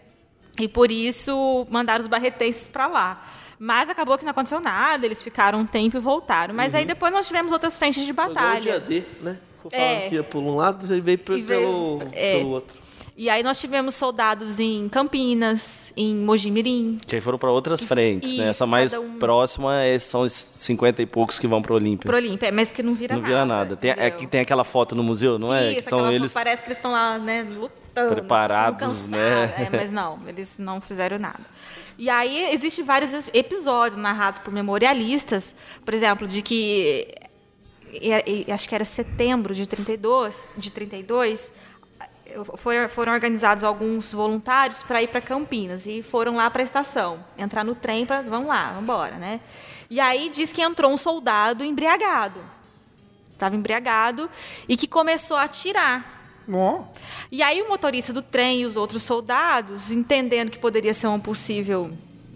e por isso mandaram os barretenses para lá. Mas acabou que não aconteceu nada, eles ficaram um tempo e voltaram. Mas aí depois nós tivemos outras frentes de Igual o dia batalha. D, né? Ficou É. que ia por um lado, você veio pe- E veio- pelo, é. pelo outro. E aí nós tivemos soldados em Campinas, em Mojimirim. Que aí foram para outras frentes, né? Essa mais um- próxima é- são os 50 e poucos que vão para Olímpia. Pro Olímpia, mas que não vira Não nada. vira nada. Tem, é tem aquela foto no museu, não é? Isso, aquela- eles parece que eles estão lá, né, lutando. Preparados, né? É, mas não, eles não fizeram nada. E aí existem vários episódios narrados por memorialistas, por exemplo, de que acho que era setembro de 32, de 32, foram, organizados alguns voluntários para ir para Campinas e foram lá para a estação, entrar no trem para vamos lá, vamos embora, né? E aí diz que entrou um soldado embriagado. Estava embriagado e que começou a atirar. E aí o motorista do trem e os outros soldados, entendendo que poderia ser uma possível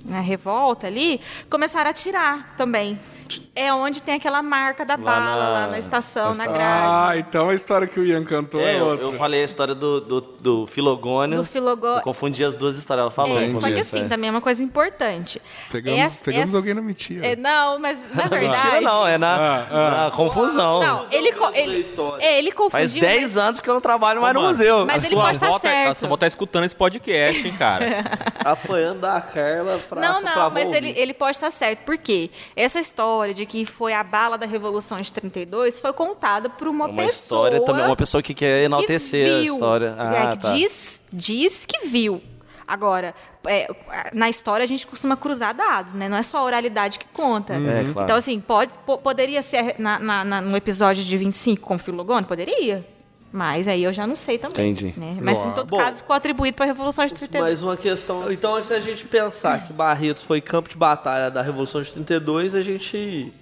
né, revolta ali, começaram a atirar também. É onde tem aquela marca da bala na- lá na estação, na grade. Ah, então a história que o Ian cantou é, É, eu, outra. eu falei a história do, do, do Filogônio. Do Filogô- Eu confundi as duas histórias. Ela falou. É, no só que assim, é. também é uma coisa importante. Pegamos- Essa- pegamos essa- alguém na mentira. É, não, mas na verdade... Mentira não, é na, Ah, na confusão. Não, ele, co- ele, é, ele confundiu... Faz 10 mas- anos que eu não trabalho mais no Mano, museu. Mas a ele pode estar avó tá- certo. A sua avó tá escutando esse podcast, hein, cara? Apanhando da Carla pra Não, pra não, mas ele, ele pode estar certo. Por quê? Essa história de que foi a bala da Revolução de 32 foi contada por uma, Uma pessoa... história também, uma pessoa que quer enaltecer que a viu. história. É, Ah, que tá. diz, diz que viu. Agora, é, na história a gente costuma cruzar dados, né? Não é só a oralidade que conta. É, claro. Então, assim, pode, po- poderia ser na, na, na- no episódio de 25 com o Filogone? Poderia. Mas aí eu já não sei também. Entendi. Né? Mas, em todo Bom, caso, ficou atribuído para a Revolução de 32. Mais uma questão. Então, antes da gente pensar que Barretos foi campo de batalha da Revolução de 32, a gente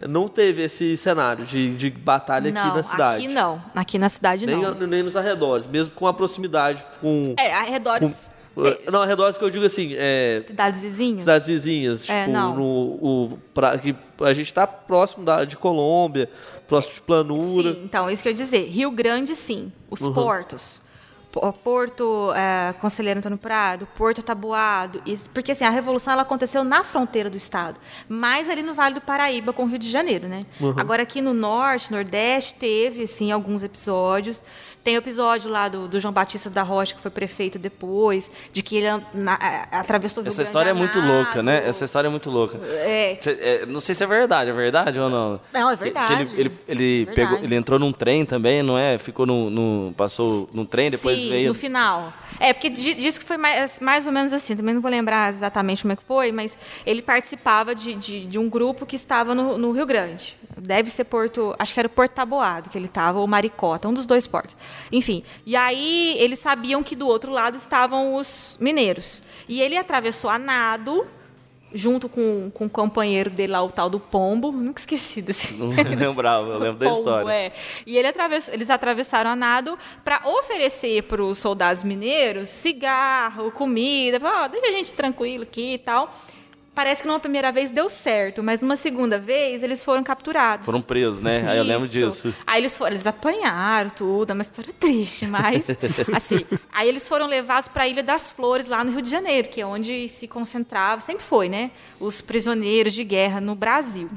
não teve esse cenário de, de batalha não, aqui na cidade. aqui não. Aqui na cidade Nem, não. nem nos arredores, mesmo com a proximidade com. É, arredores, com- Não, arredores que eu digo assim, é, cidades vizinhas. cidades vizinhas, É, tipo, não. no, o, pra, que a gente tá próximo da, de Colômbia, próximo de Planura. Sim, então, isso que eu ia dizer. Rio Grande, sim. Os Uhum. portos. Po- Porto é, Conselheiro Antônio Prado, Porto Tabuado. isso- porque assim, a Revolução ela aconteceu na fronteira do Estado. Mais ali no Vale do Paraíba com o Rio de Janeiro, né? Uhum. Agora aqui no Norte, Nordeste, teve, sim, alguns episódios. Tem o episódio lá do, do João Batista da Rocha, que foi prefeito depois, de que ele na- atravessou o Rio Essa Grande história é muito louca, né? Essa história é muito louca. É. Cê- é, não sei se é verdade, é verdade ou não? Não, é verdade. Que ele, ele, ele Verdade. pegou, ele entrou num trem também, não é? Ficou no, no- passou num trem, depois Sim, veio. no final. É, porque di- diz que foi mais, mais ou menos assim, também não vou lembrar exatamente como é que foi, mas ele participava de, de, de um grupo que estava no, no Rio Grande. Deve ser Porto, acho que era o Porto Taboado que ele estava, ou Maricota, um dos dois portos. Enfim, e aí eles sabiam que do outro lado estavam os mineiros. E ele atravessou a nado, junto com, com o companheiro dele lá, o tal do Pombo, nunca esqueci desse Não lembrava, eu lembro da Pombo, história. é. E ele atravessou- eles atravessaram a nado para oferecer para os soldados mineiros cigarro, comida, pra, ó, deixa a gente tranquilo aqui e tal. Parece que numa primeira vez deu certo, mas numa segunda vez eles foram capturados. Foram presos, né? Aí eu lembro Isso. disso. Aí eles foram, eles apanharam tudo, é uma história triste, mas assim, aí eles foram levados para a Ilha das Flores lá no Rio de Janeiro, que é onde se concentrava, sempre foi, né, os prisioneiros de guerra no Brasil.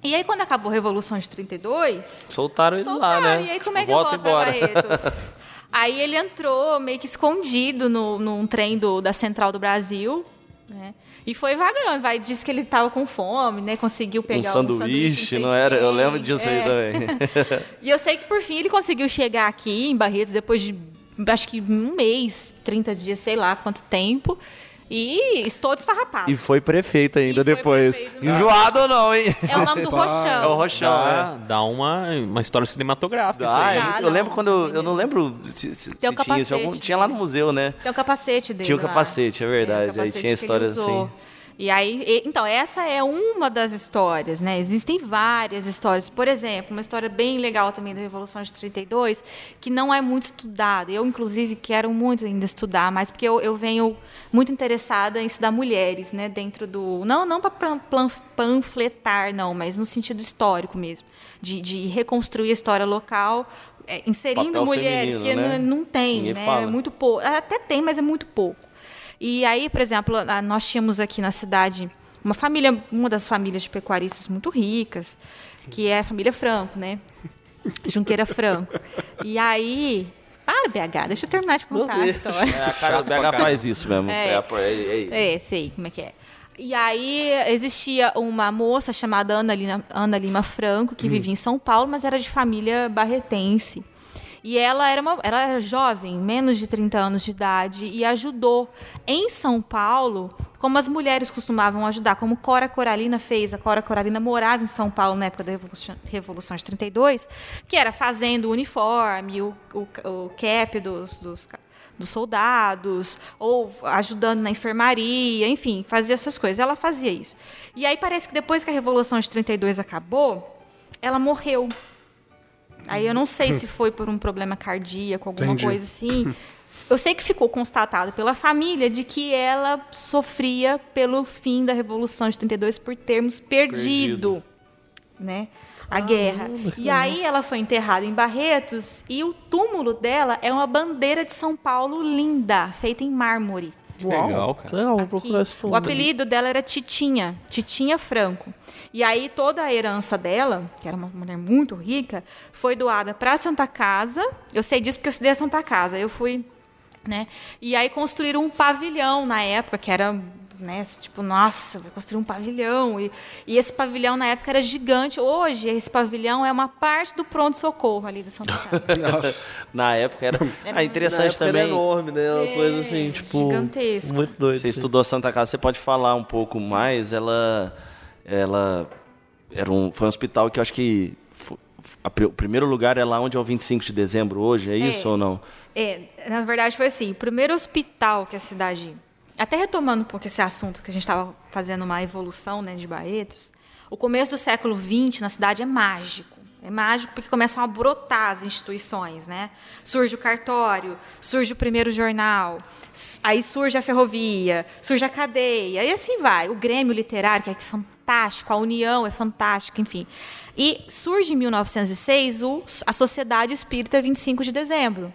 E aí quando acabou a Revolução de 32, Soltaram eles lá, soltaram, né? e aí como é que Volta. Barretos? aí ele entrou meio que escondido no, num trem do, da Central do Brasil, né? E foi vagando, vai, disse que ele estava com fome, né? Conseguiu Um pegar sanduíche, um não era? Eu lembro disso é. aí também. E eu sei que por fim ele conseguiu chegar aqui em Barretos depois de acho que um mês, 30 dias, sei lá quanto tempo. E estou desfarrapado. E foi prefeito ainda E foi depois. prefeito? Enjoado ou não, hein? É o nome do Rochão. É o Rochão, Dá, é. dá uma, uma história cinematográfica. isso aí. é Dá, muito- eu não, lembro quando. Eu, eu não lembro se, se, se o tinha isso. algum- tinha lá no museu, né? Tem o capacete dele. Tinha o lá. capacete, é verdade. o Aí capacete tinha histórias assim. E aí, e- então, essa é uma das histórias, né? Existem várias histórias. Por exemplo, uma história bem legal também da Revolução de 32, que não é muito estudada. Eu, inclusive, quero muito ainda estudar, mas porque eu, eu venho muito interessada em estudar mulheres, né? Dentro do. Não, não para panfletar, não, mas no sentido histórico mesmo. De, de reconstruir a história local. é, inserindo Papel mulheres, feminino, porque né? não, não tem, Ninguém né? fala. É muito pouco. Até tem, mas é muito pouco. E aí, por exemplo, nós tínhamos aqui na cidade uma família, uma das famílias de pecuaristas muito ricas, que é a família Franco, né? Junqueira Franco. E aí. Para, BH, deixa eu terminar de contar a história. É, a cara do BH faz isso mesmo. É. É, é, é, É, sei como é que é. E aí existia uma moça chamada Ana Lima, Ana Lima Franco, que vivia em São Paulo, mas era de família barretense. E ela era, uma, era jovem, menos de 30 anos de idade, e ajudou em São Paulo, como as mulheres costumavam ajudar, como Cora Coralina fez. A Cora Coralina morava em São Paulo na época da Revolução, de 32, que era fazendo o uniforme, o, o, o cap dos, dos dos soldados, ou ajudando na enfermaria, enfim, fazia essas coisas. Ela fazia isso. E aí parece que depois que a Revolução de 32 acabou, ela morreu. Aí eu não sei se foi por um problema cardíaco, alguma Entendi. coisa assim. Eu sei que ficou constatado pela família de que ela sofria pelo fim da Revolução de 32 por termos perdido, né? A guerra. E aí ela foi enterrada em Barretos e o túmulo dela é uma bandeira de São Paulo linda, feita em mármore. Legal, cara. Legal, vou procurar esse O apelido dela era Titinha, Titinha Franco. E aí toda a herança dela, que era uma mulher muito rica, foi doada para a Santa Casa. Eu sei disso porque eu estudei a Santa Casa. Eu fui, né? E aí construíram um pavilhão na época que era né? Tipo, nossa, vai construir um pavilhão. E, e esse pavilhão na época era gigante. Hoje, esse pavilhão é uma parte do pronto-socorro ali da Santa Casa. Na época era. Ah, Na interessante época também. Era enorme, né? Uma coisa assim, tipo. gigantesco. Muito doido. Você assim. estudou Santa Casa, você pode falar um pouco mais. Ela, ela era um, foi um hospital que eu acho que o primeiro lugar é lá onde é o 25 de dezembro hoje, é isso ou não? É, na verdade foi assim, o primeiro hospital que a cidade, até retomando um pouco esse assunto que a gente estava fazendo uma evolução, né, de Barretos, o começo do século XX na cidade é mágico. É mágico porque começam a brotar as instituições, né? Surge o cartório, surge o primeiro jornal, aí surge a ferrovia, surge a cadeia, e assim vai. O Grêmio Literário, que é fantástico, a União é fantástica, enfim. E surge em 1906 o, a Sociedade Espírita 25 de Dezembro,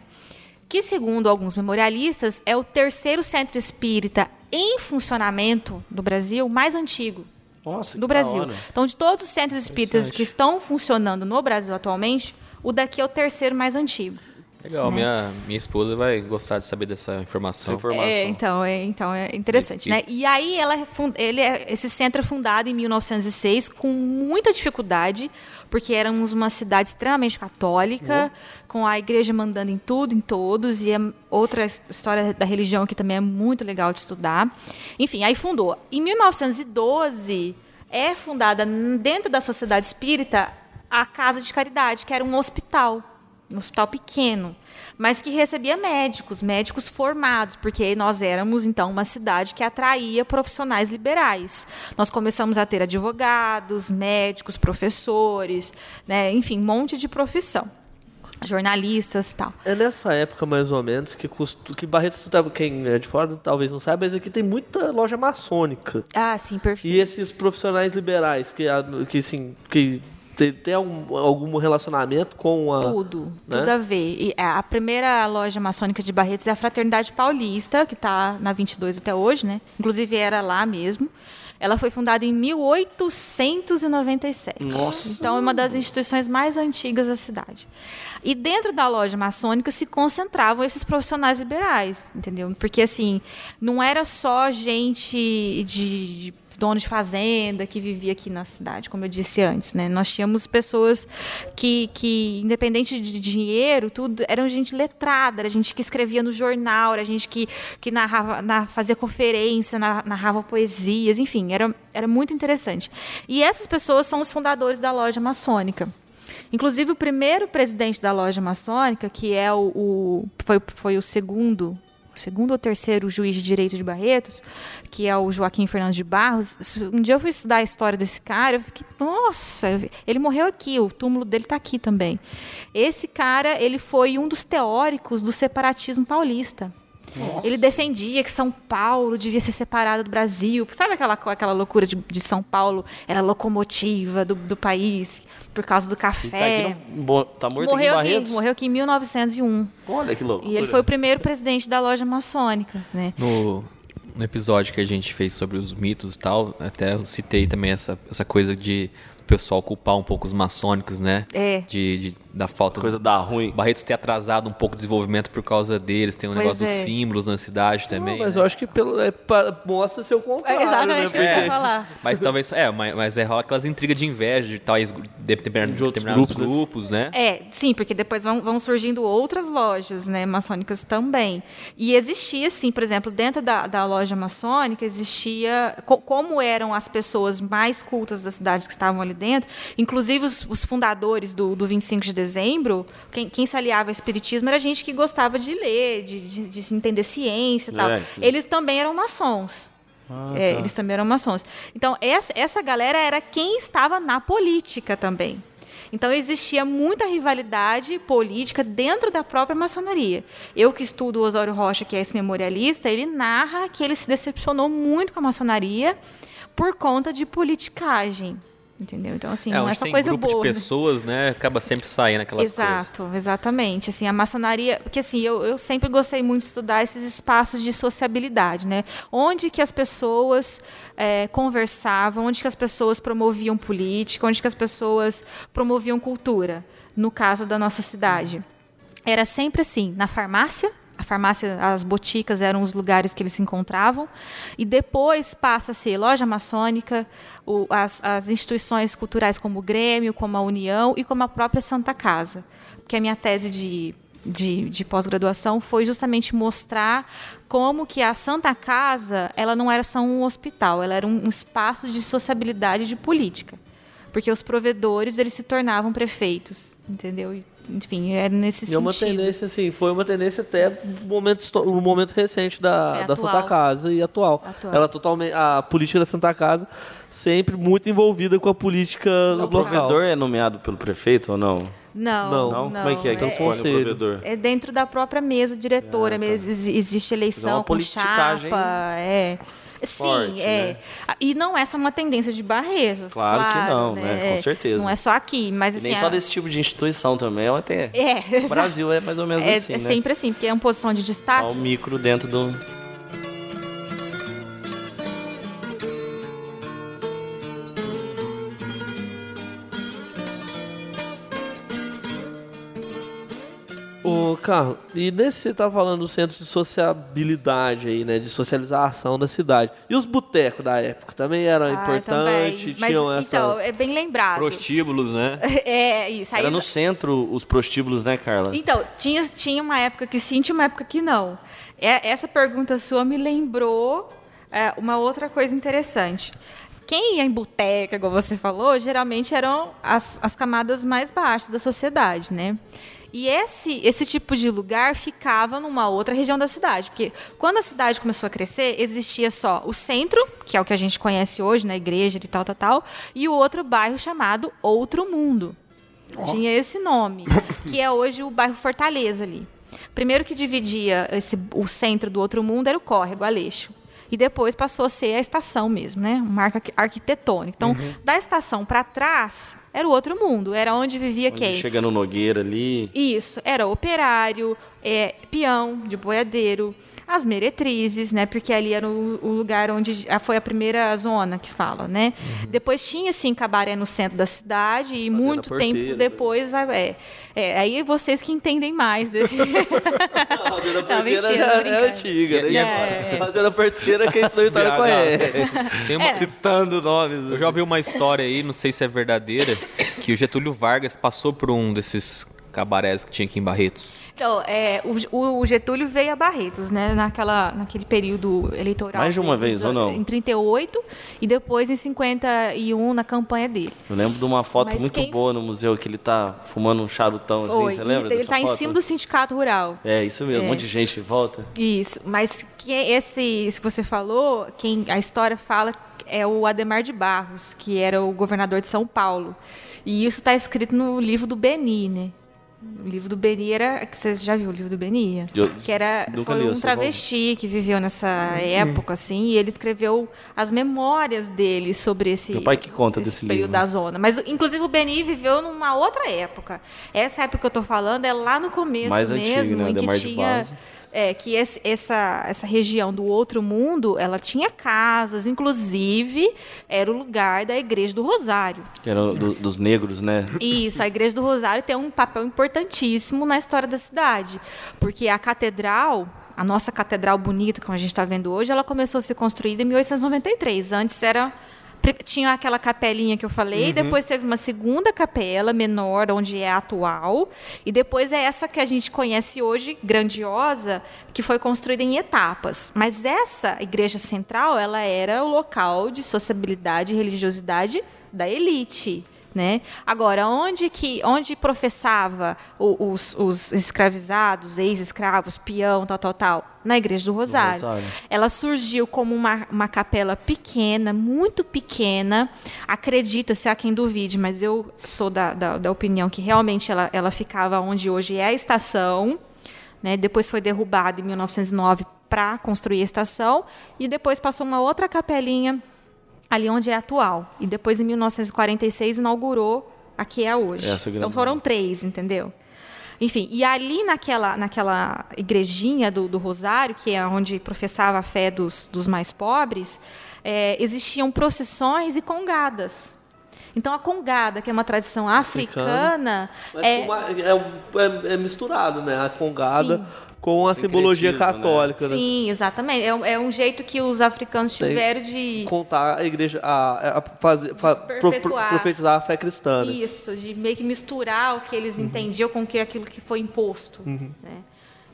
que, segundo alguns memorialistas, é o terceiro centro espírita em funcionamento do Brasil mais antigo Nossa, do Brasil. Então, de todos os centros espíritas que estão funcionando no Brasil atualmente, o daqui é o terceiro mais antigo. Legal, minha, minha esposa vai gostar de saber dessa informação. Essa informação. É, então, é, então é interessante, né? E aí ela é ele é, esse centro é fundado em 1906 com muita dificuldade, porque éramos uma cidade extremamente católica, com a igreja mandando em tudo, em todos, e é outra his- história da religião que também é muito legal de estudar. Enfim, aí fundou. Em 1912 é fundada dentro da Sociedade Espírita a Casa de Caridade, que era um hospital um hospital pequeno, mas que recebia médicos, médicos formados, porque nós éramos então uma cidade que atraía profissionais liberais. Nós começamos a ter advogados, médicos, professores, né, enfim, um monte de profissão, jornalistas, e tal. É nessa época, mais ou menos, que, custo, que Barretos, quem é de fora talvez não saiba, mas aqui tem muita loja maçônica. Ah, sim, perfeito. E esses profissionais liberais, que, que assim, que tem, tem algum, algum relacionamento com a... Tudo, né? tudo a ver. E a a primeira loja maçônica de Barretos é a Fraternidade Paulista, que está na 22 até hoje, né? Inclusive era lá mesmo. Ela foi fundada em 1897. Nossa. Então é uma das instituições mais antigas da cidade. E dentro da loja maçônica se concentravam esses profissionais liberais, entendeu? Porque assim, não era só gente de dono de fazenda que vivia aqui na cidade, como eu disse antes, né? Nós tínhamos pessoas que, que independente de dinheiro, tudo, eram gente letrada, era gente que escrevia no jornal, era gente que, que narrava, na, fazia conferência, na- narrava poesias, enfim, era, era muito interessante. E essas pessoas são os fundadores da loja maçônica. Inclusive, o primeiro presidente da loja maçônica, que é o, o- foi, foi o segundo, segundo ou terceiro juiz de direito de Barretos, que é o Joaquim Fernandes de Barros. Um dia eu fui estudar a história desse cara, eu fiquei, nossa, ele morreu aqui, o túmulo dele está aqui também. Esse cara, ele foi um dos teóricos do separatismo paulista. Ele defendia que São Paulo devia ser separado do Brasil. Sabe aquela, aquela loucura de, de São Paulo? Era a locomotiva do, do país por causa do tá, café. aqui no, tá morto morreu, aqui em aqui, morreu aqui em 1901. Olha que louco. E ele foi o primeiro presidente da loja maçônica, né? No, no episódio que a gente fez sobre os mitos e tal, até eu citei também essa, essa coisa de o pessoal culpar um pouco os maçônicos, né? É. De, de- da falta Coisa da ruim. Barretos ter atrasado um pouco o desenvolvimento por causa deles, tem um Pois negócio dos é. símbolos na cidade também. Não, mas né? eu acho que pelo, é, pa- mostra ser o contrário, É exatamente o que eu né? ia falar. Mas talvez. É, mas, mas é, rola aquelas intrigas de inveja de tais de determinados, De outros determinados grupos, né? grupos, né? É, sim, porque depois vão, vão surgindo outras lojas né, maçônicas também. E existia, sim, por exemplo, dentro da, da loja maçônica, existia. co- como eram as pessoas mais cultas da cidade que estavam ali dentro, inclusive os, os fundadores do, do 25 de dezembro, quem, quem se aliava ao espiritismo era gente que gostava de ler, de, de, de entender ciência e tal. É. Eles também eram maçons. É, Eles também eram maçons. Então, essa, essa galera era quem estava na política também. Então, existia muita rivalidade política dentro da própria maçonaria. Eu que estudo o Osório Rocha, que é esse memorialista, ele narra que ele se decepcionou muito com a maçonaria por conta de politicagem. Entendeu? Então, assim, É, não é só tem coisa grupo boa. de né? pessoas, né? Acaba sempre saindo aquelas coisas. Exato, exatamente. Assim, a maçonaria, porque assim, eu, eu sempre gostei muito de estudar esses espaços de sociabilidade, né? Onde que as pessoas eh, conversavam, onde que as pessoas promoviam política, onde que as pessoas promoviam cultura. No caso da nossa cidade, era sempre assim, na farmácia, farmácia, as boticas eram os lugares que eles se encontravam. E depois passa a ser loja maçônica, o- as, as instituições culturais como o Grêmio, como a União e como a própria Santa Casa. Porque a minha tese de, de, de pós-graduação foi justamente mostrar como que a Santa Casa ela não era só um hospital, ela era um, um espaço de sociabilidade de política. Porque os provedores eles se tornavam prefeitos, entendeu? Enfim, era nesse E é uma sentido. tendência, assim, foi uma tendência até no momento, no momento recente da, É, da. Santa Casa e atual. Atual. Ela totalmente. A política da Santa Casa sempre muito envolvida com a política O local. provedor é nomeado pelo prefeito ou não? Não, Não. Não? Como é que é que é- escolhe o conselho. provedor? É dentro da própria mesa diretora, Ah, tá. existe eleição uma com politicagem chapa, é. Sim, forte, é. né? E não é só uma tendência de Barretos. Claro que não, né? Com certeza. Não é só aqui, mas assim. nem a- só desse tipo de instituição também, é até. É, O Brasil é mais ou menos é, assim, é né? sempre assim, porque é uma posição de destaque. Só o micro dentro do. Ô, Carlos, e nesse você tá falando do centro de sociabilidade aí, né? De socialização da cidade. E os botecos da época também eram Ah, importantes? também. Mas, Tinham essa. Então, é bem lembrado. Prostíbulos, né? É, isso. Aí Era no centro os prostíbulos, né, Carla? Então, tinha, tinha uma época que sim, tinha uma época que não. É, essa pergunta sua me lembrou é, uma outra coisa interessante. Quem ia em boteca, igual você falou, geralmente eram as, as camadas mais baixas da sociedade, né? E esse, esse tipo de lugar ficava numa outra região da cidade. Porque quando a cidade começou a crescer, existia só o centro, que é o que a gente conhece hoje, na igreja e tal, tal, tal, e o outro bairro chamado Outro Mundo. Tinha esse nome, que é hoje o bairro Fortaleza ali. Primeiro que dividia esse, o centro do outro mundo era o córrego, Aleixo. E depois passou a ser a estação mesmo, né? Uma marca arqui- arquitetônica. Então, da estação para trás era o outro mundo, era onde vivia Onde quem? Chega no Nogueira ali. Isso, era operário, é, peão de boiadeiro, as meretrizes, né? Porque ali era o, o lugar onde foi a primeira zona que fala, né? Depois tinha assim cabaré no centro da cidade e muito porteira, tempo depois vai é, é, aí vocês que entendem mais desse A Fazenda Não, Porteira é brincando. antiga, né? É- A Fazenda Porteira, quem estudou história conhece. Tem uma, Citando nomes. Eu já ouvi uma história aí, não sei se é verdadeira, que o Getúlio Vargas passou por um desses cabarés que tinha aqui em Barretos. Então, é, o, o Getúlio veio a Barretos, né, naquela, naquele período eleitoral. Mais de uma deles, vez, ou não? Em 38 e depois em 51 na campanha dele. Eu lembro de uma foto Mas muito quem- boa no museu que ele tá fumando um charutão assim, Foi. você lembra ele está em cima do sindicato rural. É, isso mesmo, É. um monte de gente em volta. Isso, mas que esse, isso que você falou, quem a história fala é o Ademar de Barros, que era o governador de São Paulo. E isso está escrito no livro do Beni, né? O livro do Beni era. que Você já viu o livro do Beni? Eu que era foi um travesti que viveu nessa época, assim, e ele escreveu as memórias dele sobre esse, Meu pai que conta esse desse período livro. da zona. Mas, inclusive, o Beni viveu numa outra época. Essa época que eu tô falando é lá no começo Mais antigo, mesmo, né? em que tinha. Barros. É, que esse- essa, essa região do outro mundo, ela tinha casas, inclusive era o lugar da Igreja do Rosário. Que era do- dos negros, né? Isso, a Igreja do Rosário tem um papel importantíssimo na história da cidade, porque a catedral, a nossa catedral bonita, como a gente está vendo hoje, ela começou a ser construída em 1893. Antes era tinha aquela capelinha que eu falei, depois teve uma segunda capela menor, onde é atual, e depois é essa que a gente conhece hoje, grandiosa, que foi construída em etapas. Mas essa igreja central, ela era o local de sociabilidade e religiosidade da elite. Né? Agora, onde que onde professava os, os escravizados, ex-escravos, peão, tal, tal, tal? Na Igreja do Rosário. Rosário. Ela surgiu como uma, uma capela pequena, muito pequena. Acredita-se, há quem duvide, mas eu sou da, da, da opinião que realmente ela, ela ficava onde hoje é a estação. Né? Depois foi derrubada em 1909 para construir a estação. E depois passou uma outra capelinha ali onde é atual. E depois, em 1946, inaugurou a que é hoje. Então foram três, entendeu? Enfim, e ali naquela, naquela igrejinha do, do Rosário, que é onde professava a fé dos, dos mais pobres, é, existiam procissões e congadas. Então, a congada, que é uma tradição africana, Mas é, é, é- é misturado, né? A congada Sim. Com a simbologia né? católica, né? Sim, exatamente. É, um- é um jeito que os africanos tiveram de. Contar a igreja, a, a fazer, fa- pro- pro- profetizar a fé cristã. né? Isso, de meio que misturar o que eles entendiam com que aquilo que foi imposto. Né?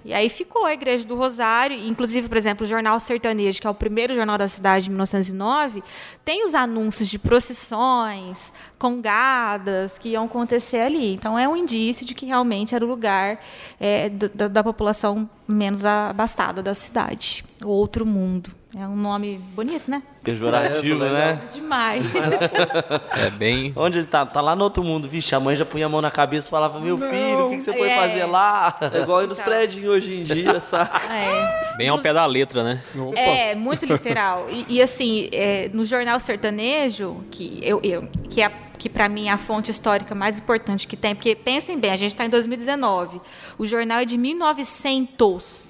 E aí ficou a Igreja do Rosário, inclusive, por exemplo, o Jornal Sertanejo, que é o primeiro jornal da cidade de 1909, tem os anúncios de procissões, congadas que iam acontecer ali. Então é um indício de que realmente era o lugar é, da- da, da população menos abastada da cidade. O outro mundo. É um nome bonito, né? Pejorativo, É, né? Demais. É bem. Onde ele tá? Tá lá no outro mundo. Vixe, a mãe já punha a mão na cabeça e falava: Meu filho, o que, que você foi É. fazer lá? É igual ir nos prédios hoje em dia, sabe? É. Bem ao pé da letra, né? É, muito literal. E, e, assim, é, no jornal sertanejo, que eu, eu que é que para mim é a fonte histórica mais importante que tem, porque pensem bem, a gente está em 2019, o jornal é de 1900.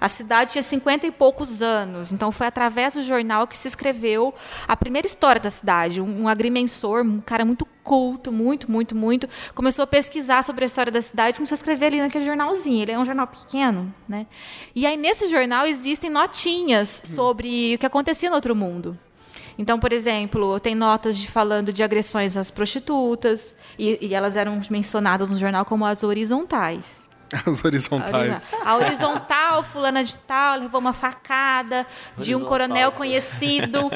A cidade tinha 50 e poucos anos, então foi através do jornal que se escreveu a primeira história da cidade. Um, um agrimensor, um cara muito culto, muito, muito, muito, começou a pesquisar sobre a história da cidade e começou a escrever ali naquele jornalzinho. Ele é um jornal pequeno, né? E aí nesse jornal existem notinhas sobre o que acontecia no outro mundo. Então, por exemplo, tem notas de falando de agressões às prostitutas e, e elas eram mencionadas no jornal como as horizontais. As horizontais. A horizontal, fulana de tal, levou uma facada de um Horizontal. coronel conhecido.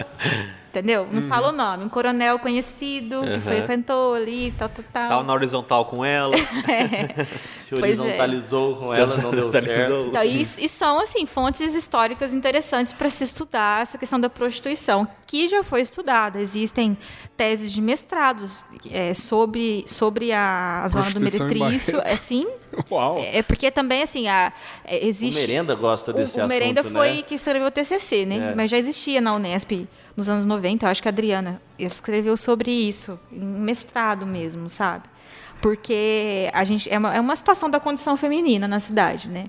Entendeu? Não fala o nome. Um coronel conhecido que frequentou ali, tal, tal, tal. Tava na horizontal com ela. Se é. horizontalizou com Se ela, não deu certo. Então, e, e são assim fontes históricas interessantes para se estudar essa questão da prostituição, que já foi estudada. Existem teses de mestrados é, sobre, sobre a, a zona do Meretrício. Barretos. É sim. Uau. É porque também assim a, é, O existe. Merenda gosta desse o, o assunto, Merenda foi né? que escreveu o TCC, né? É. Mas já existia na Unesp nos anos 90, eu acho que a Adriana escreveu sobre isso, em mestrado mesmo, sabe? Porque a gente é uma, é uma situação da condição feminina na cidade, né?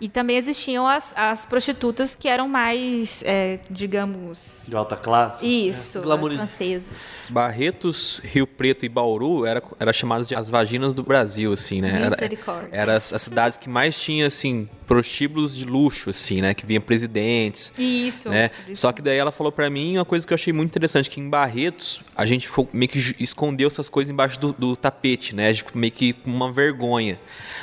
E também existiam as, as prostitutas que eram mais, é, digamos, De alta classe. isso, É, francesas. Barretos, Rio Preto e Bauru era, era chamadas de as vaginas do Brasil, assim, né? Era, Misericórdia. era as, as cidades que mais tinha, assim, prostíbulos de luxo, assim, né? Que vinham presidentes, Isso. né? isso. Só que daí ela falou pra mim uma coisa que eu achei muito interessante, que em Barretos a gente meio que escondeu essas coisas embaixo do, do tapete, né? Meio que com uma vergonha.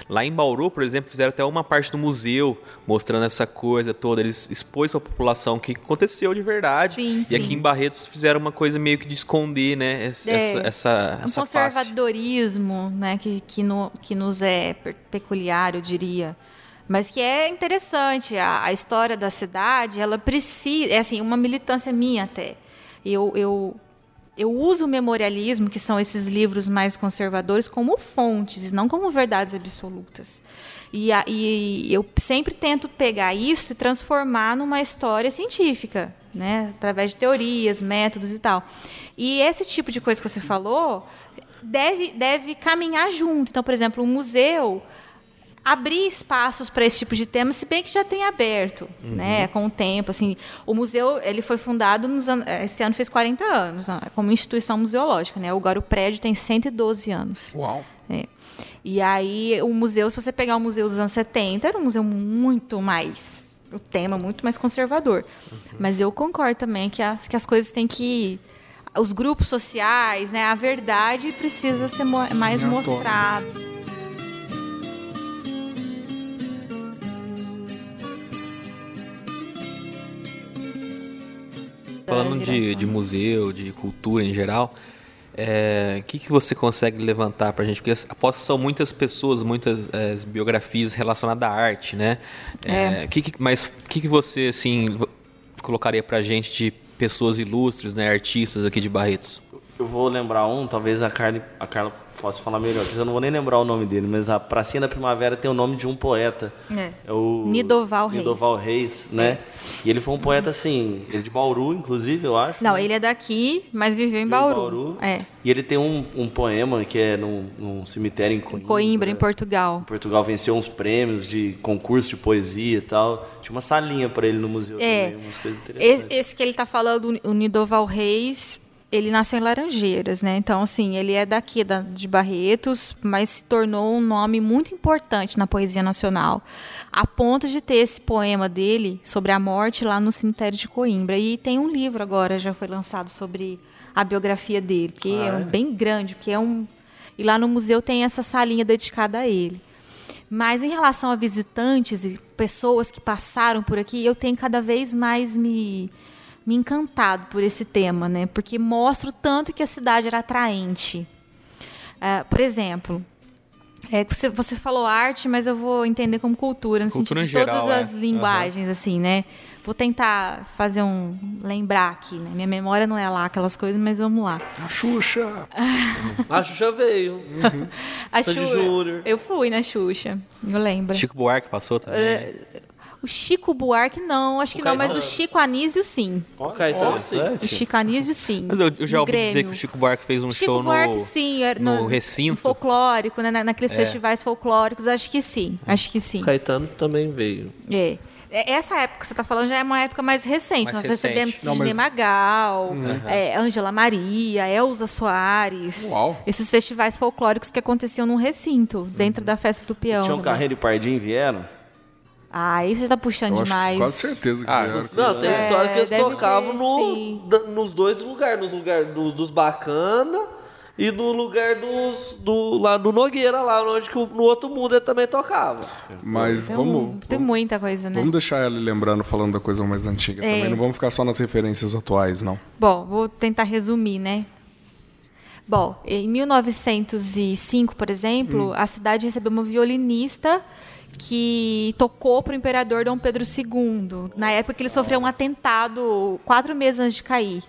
Lá em Bauru, por exemplo, fizeram até uma parte do museu mostrando essa coisa toda. Eles expôs pra população o que aconteceu de verdade. Sim, e sim. aqui em Barretos fizeram uma coisa meio que de esconder, né? Essa, É, essa, essa, um essa face. conservadorismo, né, que, que, no- que nos é peculiar, eu diria. Mas que é interessante. A, a história da cidade, ela precisa. É assim, uma militância minha até. Eu, eu, eu uso o memorialismo, que são esses livros mais conservadores, como fontes, não como verdades absolutas. E, a- e eu sempre tento pegar isso e transformar numa história científica, né? através de teorias, métodos e tal. E esse tipo de coisa que você falou deve, deve caminhar junto. Então, por exemplo, um museu abrir espaços para esse tipo de tema, se bem que já tem aberto, né, com o tempo, assim, o museu, ele foi fundado nos anos, esse ano fez 40 anos, né, como instituição museológica, né? Agora o prédio tem 112 anos. Uau. É. E aí, o museu, se você pegar o museu dos anos 70, era um museu muito mais. O tema muito mais conservador. Mas eu concordo também que, as que as coisas têm que. Os grupos sociais, né, a verdade precisa ser mais mostrada. Falando de, de museu, de cultura em geral, é, o que, que você consegue levantar pra gente? Porque aposto são muitas pessoas, muitas é, biografias relacionadas à arte, né? É, que que- mas o que, que você, assim, colocaria pra gente de pessoas ilustres, né? Artistas aqui de Barretos? Eu vou lembrar um, talvez a Carla, a Carla possa falar melhor, porque eu não vou nem lembrar o nome dele, mas a Pracinha da Primavera tem o nome de um poeta. É. o Nidoval Reis. Nidoval Reis, né? E ele foi um poeta assim, ele é de Bauru, inclusive, eu acho. Não, né? ele é daqui, mas viveu em Viveu Bauru. É, E ele tem um, um poema que é num, num cemitério em Coimbra. Coimbra, em Portugal. Em Portugal venceu uns prêmios de concurso de poesia e tal. Tinha uma salinha para ele no museu É. também, umas coisas interessantes. esse que ele está falando, o Nidoval Reis, Ele nasceu em Laranjeiras, né? Então, assim, ele é daqui, da, de Barretos, mas se tornou um nome muito importante na poesia nacional. A ponto de ter esse poema dele sobre a morte lá no cemitério de Coimbra. E tem um livro agora, já foi lançado sobre a biografia dele, que é, um- bem grande, porque é um. E lá no museu tem essa salinha dedicada a ele. Mas em relação a visitantes e pessoas que passaram por aqui, eu tenho cada vez mais me, me encantado por esse tema, né? Porque mostra o tanto que a cidade era atraente. Ah, por exemplo, é, você, você falou arte, mas eu vou entender como cultura, no Cultura sentido de geral, todas é. as linguagens, assim, né? Vou tentar fazer um. lembrar aqui, né? Minha memória não é lá aquelas coisas, mas vamos lá. A Xuxa. A Xuxa veio. A Sandy Xuxa-. Eu fui na Xuxa, eu lembro. Chico Buarque passou também. É, O Chico Buarque, não, acho que não, mas o Chico Anísio, sim. O Caetano, sim. O Chico Anísio, sim. Mas eu, eu já ouvi dizer que o Chico Buarque fez um Chico show Buarque, no, sim, era no no recinto. É. no folclórico, né, na- naqueles festivais folclóricos, acho que sim, acho que sim. O Caetano também veio. É. É, Essa época que você está falando já é uma época mais recente. Mais Nós recente. recebemos Sidney mas- Magal, é, Ângela Maria, Elza Soares. Uau. Esses festivais folclóricos que aconteciam num recinto, dentro da festa do peão. Tinha um? Carreiro e Pardinho vieram? Ah, aí você tá puxando Eu demais. quase certeza que Ah, vieram. Não, tem É, história que eles tocavam ter, no, nos dois lugares. Nos lugares do- dos bacana e no lugar dos. Do, lá do Nogueira, lá onde que no outro mundo ele também tocava. Mas Tem, vamos, tem muita coisa, né? vamos deixar ela lembrando, falando da coisa mais antiga É. também. Não vamos ficar só nas referências atuais, não. Bom, vou tentar resumir, né? Bom, em 1905, por exemplo, a cidade recebeu uma violinista que tocou para o imperador Dom Pedro II, na época que ele sofreu um atentado quatro meses antes de cair.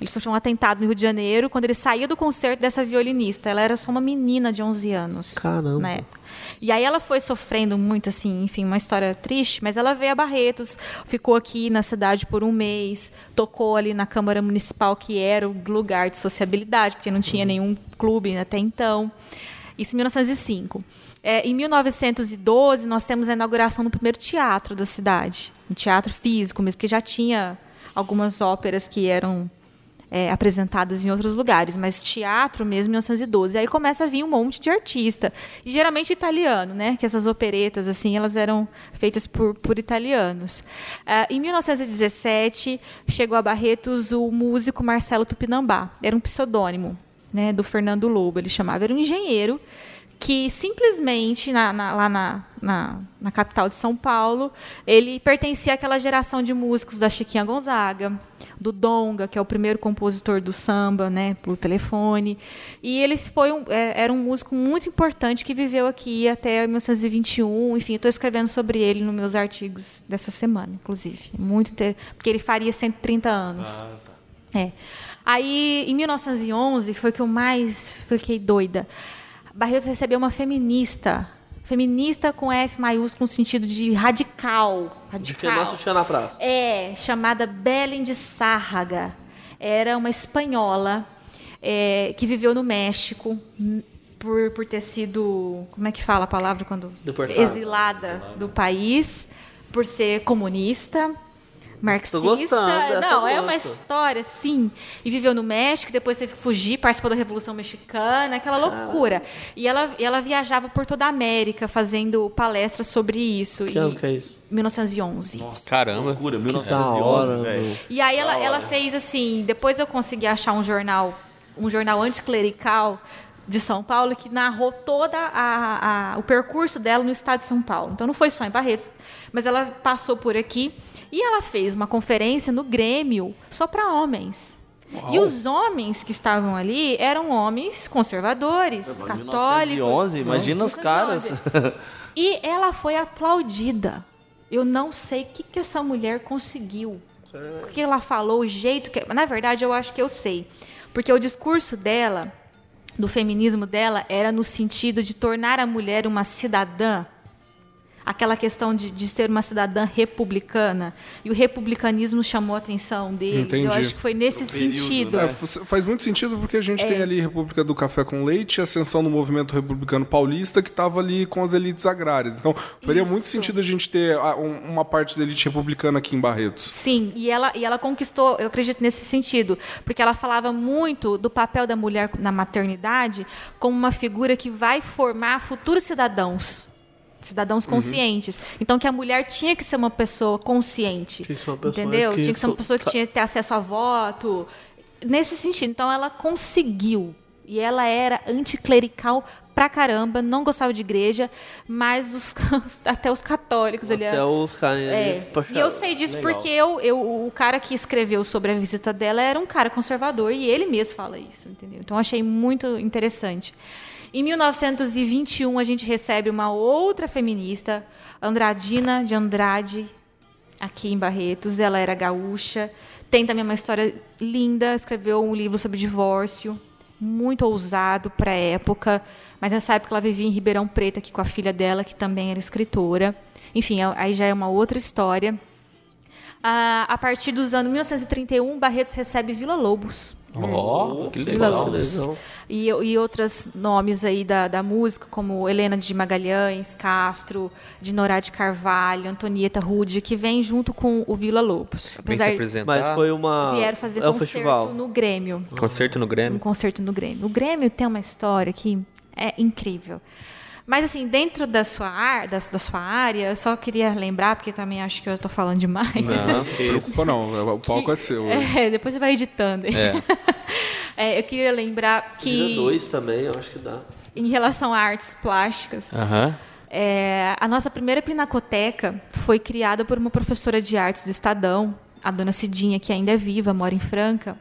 Ele sofreu um atentado no Rio de Janeiro quando ele saía do concerto dessa violinista. Ela era só uma menina de 11 anos. Caramba. Na época. E aí ela foi sofrendo muito, assim, enfim, uma história triste, mas ela veio a Barretos, ficou aqui na cidade por um mês, tocou ali na Câmara Municipal, que era o lugar de sociabilidade, porque não tinha nenhum clube até então. Isso em 1905. É, em 1912, nós temos a inauguração do primeiro teatro da cidade, um teatro físico mesmo, porque já tinha algumas óperas que eram é, apresentadas em outros lugares, mas teatro mesmo em 1912. Aí começa a vir um monte de artista, e geralmente italiano, né? Que essas operetas assim, elas eram feitas por, por italianos. Ah, em 1917 chegou a Barretos o músico Marcelo Tupinambá. Era um pseudônimo, né? Do Fernando Lobo, ele chamava. Era um engenheiro que simplesmente na- na- lá na, na, na capital de São Paulo, ele pertencia àquela geração de músicos da Chiquinha Gonzaga, do Donga, que é o primeiro compositor do samba, né, pelo telefone. E ele foi um, é, era um músico muito importante que viveu aqui até 1921. Enfim, estou escrevendo sobre ele nos meus artigos dessa semana, inclusive. Muito inter... porque ele faria 130 anos. É. Aí, em 1911, que foi que eu mais fiquei doida, Barretos recebeu uma feminista. Feminista com F maiúsculo, no sentido de radical. De que Radical. nosso tinha na praça. É, chamada Belém de Sárraga. Era uma espanhola é, que viveu no México hum, por, por ter sido. Como é que fala a palavra quando? Deportada. Exilada do país, por ser comunista. Marxista. gostando dessa Não, é uma história, sim. E viveu no México, depois teve que fugir, participou da Revolução Mexicana, aquela loucura. E ela, e ela viajava por toda a América fazendo palestras sobre isso. Que e, ano que é isso? 1911. Caramba. Loucura, da 1911, hora, velho. E aí ela, ela fez assim, depois eu consegui achar um jornal, um jornal anticlerical de São Paulo que narrou toda a, a- o percurso dela no estado de São Paulo. Então não foi só em Barretos, mas ela passou por aqui e ela fez uma conferência no Grêmio só para homens. E os homens que estavam ali eram homens conservadores, católicos. 1911, imagina os caras. E ela foi aplaudida. Eu não sei o que, que essa mulher conseguiu. O que ela falou, o jeito que. Na verdade, eu acho que eu sei. Porque o discurso dela, do feminismo dela, era no sentido de tornar a mulher uma cidadã aquela questão de, de ser uma cidadã republicana. E o republicanismo chamou a atenção deles. Entendi. Eu acho que foi nesse sentido. É, f- faz muito sentido porque a gente tem ali República do Café com Leite, a ascensão do movimento republicano paulista que estava ali com as elites agrárias. Então, faria muito Isso. sentido a gente ter ah, um- uma parte da elite republicana aqui em Barretos. Sim, e ela, e ela conquistou, eu acredito nesse sentido, porque ela falava muito do papel da mulher na maternidade como uma figura que vai formar futuros cidadãos. Cidadãos Uhum. conscientes. Então, que a mulher tinha que ser uma pessoa consciente. Tinha que ser uma pessoa entendeu? que tinha que ser uma so- pessoa que tinha que ter acesso a voto. Nesse sentido. Então, ela conseguiu. E ela era anticlerical pra caramba, não gostava de igreja, mas os- até os católicos ali. Até os caras. É, e eu sei disso legal. porque eu, eu, o cara que escreveu sobre a visita dela era um cara conservador e ele mesmo fala isso, entendeu? Então eu achei muito interessante. Em 1921 a gente recebe uma outra feminista, Andradina de Andrade, aqui em Barretos. Ela era gaúcha, tem também uma história linda, escreveu um livro sobre divórcio, muito ousado para a época, mas nessa época ela vivia em Ribeirão Preto aqui com a filha dela, que também era escritora. Enfim, aí já é uma outra história. Ah, a partir dos anos 1931, Barretos recebe Vila Lobos. Ó, que Vila legal. Lobos. E, e outros nomes aí da, da música, como Helena de Magalhães, Castro, de Norá de Carvalho, Antonieta Rude, que vem junto com o Vila Lobos. Vem se apresentar. Mas foi uma. vieram fazer é um concerto festival. no Grêmio. Concerto no Um Grêmio. concerto no Grêmio. O Grêmio tem uma história que é incrível. Mas, assim, dentro da sua, ar, da, da sua área, eu só queria lembrar, porque também acho que eu estou falando demais. Não, Não preocupa não, o palco é seu. É, depois você vai editando. É. É, eu queria lembrar Tira que, dois também, eu acho que dá. em relação a artes plásticas, Aham. é, a nossa primeira pinacoteca foi criada por uma professora de artes do Estadão, a dona Cidinha, que ainda é viva, mora em Franca.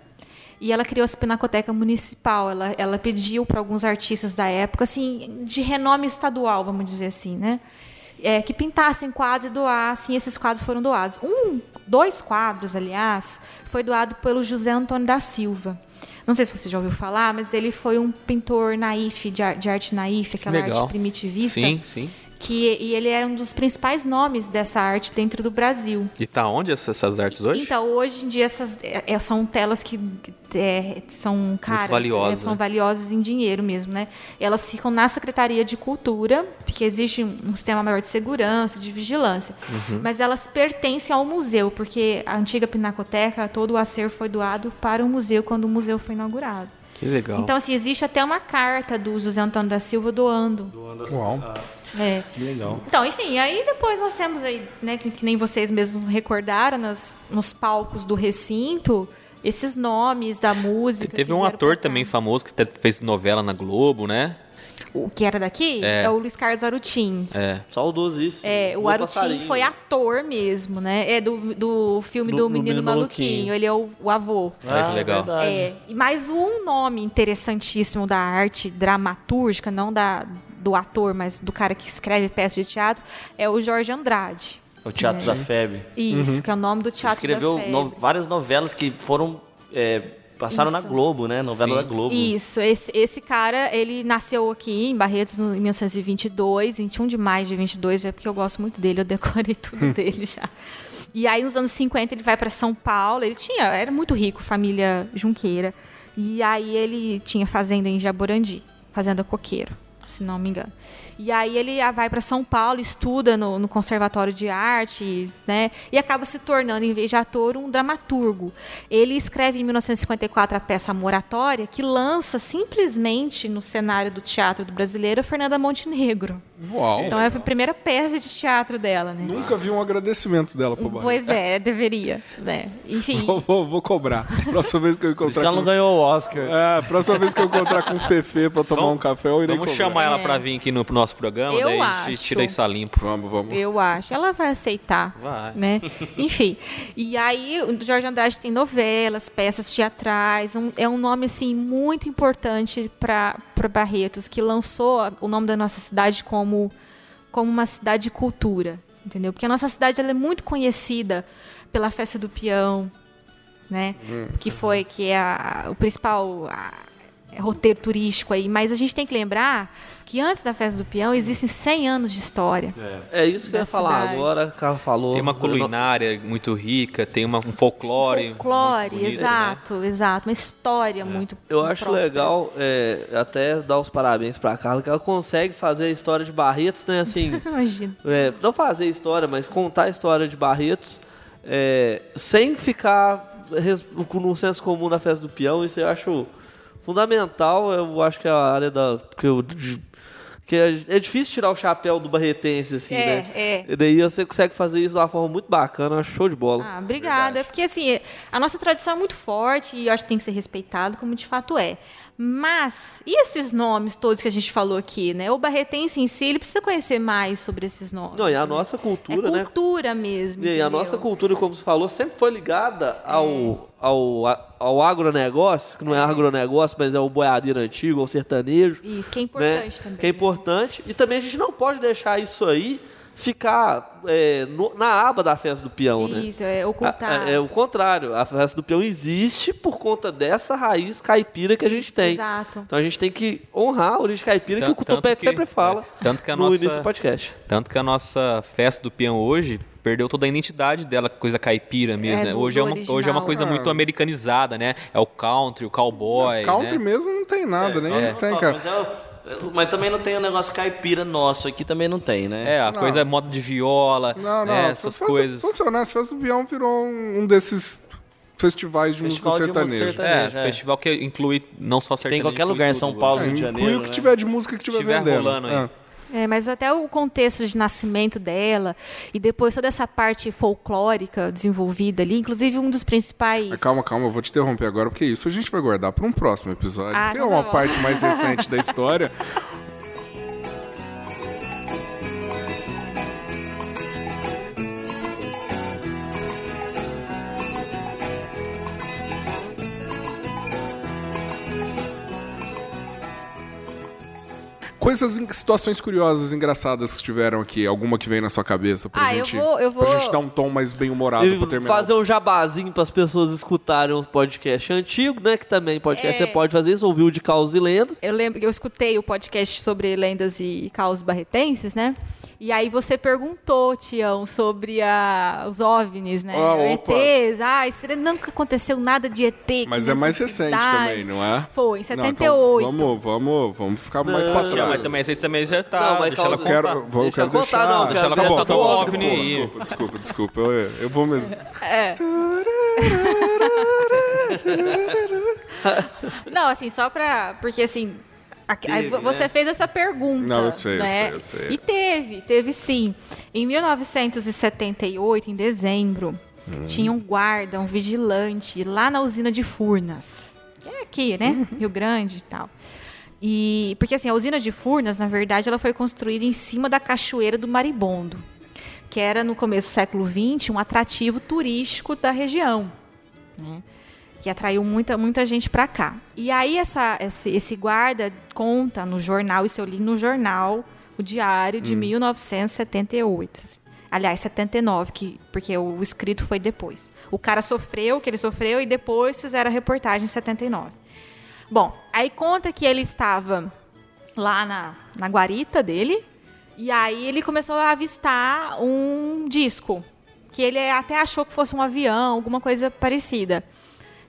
E ela criou essa pinacoteca municipal. Ela, ela pediu para alguns artistas da época, assim, de renome estadual, vamos dizer assim, né? É, que pintassem quadros e doassem. Esses quadros foram doados. Um, dois quadros, aliás, foi doado pelo José Antônio da Silva. Não sei se você já ouviu falar, mas ele foi um pintor naif, de arte naif, aquela Legal. arte primitivista. Sim, sim. Que, e ele era um dos principais nomes dessa arte dentro do Brasil. E tá onde essas, essas artes hoje? Então, hoje em dia, essas é, é, são telas que é, são caras. valiosas, é, são né? valiosas em dinheiro mesmo, né? Elas ficam na Secretaria de Cultura, porque existe um um sistema maior de segurança, de vigilância. Uhum. Mas elas pertencem ao museu, porque a antiga Pinacoteca, todo o acervo foi doado para o museu quando o museu foi inaugurado. Que legal. Então, assim, existe até uma carta do José Antônio da Silva doando. Uau. É. Que legal. Então, enfim, aí depois nós temos aí, né, que, que nem vocês mesmos recordaram, nas, nos palcos do recinto, esses nomes da música. Teve um ator também famoso que até fez novela na Globo, né? O que era daqui é, o Luiz Carlos Arutin. É. Saudosíssimo. É, o Arutin passarinho. foi ator mesmo, né? É do, do filme Do- do, do Menino Menino Maluquinho. Maluquinho. Ele é o, o avô. Olha que legal. verdade. É, e mais um nome interessantíssimo da arte dramatúrgica, não da, do ator, mas do cara que escreve peças de teatro, é o Jorge Andrade. O Teatro da FEB. Isso, que é o nome do teatro Escreveu da FEB. no- várias novelas que foram. é, passaram na Isso. Globo, né? Novela da Globo. Isso, esse, esse cara, ele nasceu aqui em Barretos no- em 1922, 21 de maio de 22, é porque eu gosto muito dele, eu decorei tudo dele já. E aí, nos anos 50, ele vai para São Paulo, ele tinha, era muito rico, família junqueira, e aí ele tinha fazenda em Jaborandi, fazenda coqueiro, se não me engano. E aí ele vai para São Paulo, estuda no, no Conservatório de Arte, né? E acaba se tornando, em vez de ator, um dramaturgo. Ele escreve em 1954 a peça Moratória, que lança simplesmente no cenário do teatro do brasileiro Fernanda Montenegro. Uau. Então é a primeira peça de teatro dela, né? Nunca vi um agradecimento dela pro Barreto. Pois é, deveria, né? Enfim. Vou, vou, vou cobrar. Próxima vez que eu encontrar não com... ganhou o Oscar. É, próxima vez que eu encontrar com o Fefe pra tomar um café, eu irei Vamos cobrar. chamar ela pra vir aqui no nosso programa, Eu daí a gente acho. tira isso a limpo. Vamos, vamos. Eu acho. Ela vai aceitar. Vai. Né? Enfim. E aí, o Jorge Andrade tem novelas, peças teatrais. um- é um nome, assim, muito importante para Barretos, que lançou o nome da nossa cidade como, como uma cidade de cultura. Entendeu? Porque a nossa cidade ela é muito conhecida pela festa do peão, né? Que foi, que é a- o principal. a- roteiro turístico aí, mas a gente tem que lembrar que antes da festa do peão existem 100 anos de história. É isso que eu ia falar cidade. agora, a Carla falou. Tem uma culinária muito rica, tem uma, um folclore. Folclore, muito bonito, né? exato, exato. Uma história muito Eu muito acho próspera. legal é, até dar os parabéns pra Carla, que ela consegue fazer a história de Barretos, né? Assim, Imagina. é, não fazer a história, mas contar a história de Barretos é, sem ficar com um senso comum na festa do peão. Isso eu acho fundamental. Eu acho que é a área da. Que, eu, que é, é difícil tirar o chapéu do barretense, assim, É, né? é. E daí você consegue fazer isso de uma forma muito bacana, show de bola. Ah, obrigada. Porque assim, a nossa tradição é muito forte e eu acho que tem que ser respeitado, como de fato é. Mas, e esses nomes todos que a gente falou aqui, né? O barretense em si, ele precisa conhecer mais sobre esses nomes. Não, e a né? nossa é cultura, né? cultura mesmo. E aí, a entendeu? nossa cultura, como você falou, sempre foi ligada ao, ao, ao agronegócio, que não é agronegócio, mas é o boiadeiro antigo, o sertanejo. Isso, que é né? importante também. Que é né? importante. E também a gente não pode deixar isso aí ficar é, no- na aba da festa do peão, né? Isso, é ocultar. A- a- É o contrário. A festa do peão existe por conta dessa raiz caipira que a gente tem. Exato. Então a gente tem que honrar a origem caipira que Tanto- o Tupete tanto que- sempre fala é, tanto que a no nossa- início do podcast. Tanto que a nossa festa do peão hoje perdeu toda a identidade dela, coisa caipira mesmo, É, né? Hoje é, uma, original. hoje é uma coisa muito americanizada, né? É o country, o cowboy, Country né? mesmo não tem nada, nem isso tem, cara. Mas, é o- mas também não tem o negócio caipira nosso aqui, também não tem, né? É, a coisa é modo de viola, Não, não. né? essas festa, coisas. Vamos ser honestos, Festa do Peão virou um, um desses festivais de Festival música de música sertaneja. É, é. festival que inclui não só Tem sertanejo. em qualquer inclui lugar em São. Paulo, É, Rio de inclui Janeiro. o que né? tiver de música que tiver Tiver vendendo. rolando aí. É. É, mas até o contexto de nascimento dela e depois toda essa parte folclórica desenvolvida ali, inclusive um dos principais. Mas calma, calma, eu vou te interromper agora, porque isso a gente vai guardar para um próximo episódio, Ah, que é uma bom. parte mais recente da história. Coisas, situações curiosas, engraçadas que tiveram aqui. Alguma que vem na sua cabeça pra Ah, eu gente. vou- eu Pra vou- gente dar um tom mais bem humorado E pra terminar. fazer um jabazinho para as pessoas escutarem um podcast antigo, né? Que também podcast É. você pode fazer isso, ouvir o de Caos e Lendas. Eu lembro que eu escutei o podcast sobre lendas e caos barretenses, né? E aí você perguntou, Tião, sobre a, os OVNIs, né? Ah, opa. ETs. Ah, isso nunca aconteceu nada de ET. Mas é mais recente cidade. também, não é? Foi, em Não, então 78. vamos, vamos, vamos ficar mais pra trás. mas também, vocês também já tá. Não, mas deixa ela causa- contar. Quero, vou, Deixa quero ela contar, deixar. não, deixa ela tá contar tá do OVNI desculpa, aí. Desculpa, desculpa, desculpa. Eu, eu vou mesmo. Não, assim, só pra. Porque assim. Teve, você né? fez essa pergunta. Não, eu sei, eu né? sei, eu sei. E teve, teve sim. Em 1978, em dezembro, Hum. tinha um guarda, um vigilante lá na usina de Furnas. Que é aqui, né? Uhum. Rio Grande e tal. E porque assim, a usina de Furnas, na verdade, ela foi construída em cima da cachoeira do Maribondo, que era no começo do século XX um atrativo turístico da região né? Que atraiu muita, muita gente para cá. E aí essa, esse, esse guarda conta no jornal, isso eu li no jornal, o Diário de 1978. Aliás, 79, que, porque o escrito foi depois. O cara sofreu o que ele sofreu e depois fizeram a reportagem em 79. Bom, aí conta que ele estava lá na, na guarita dele e aí ele começou a avistar um disco que ele até achou que fosse um avião, alguma coisa parecida.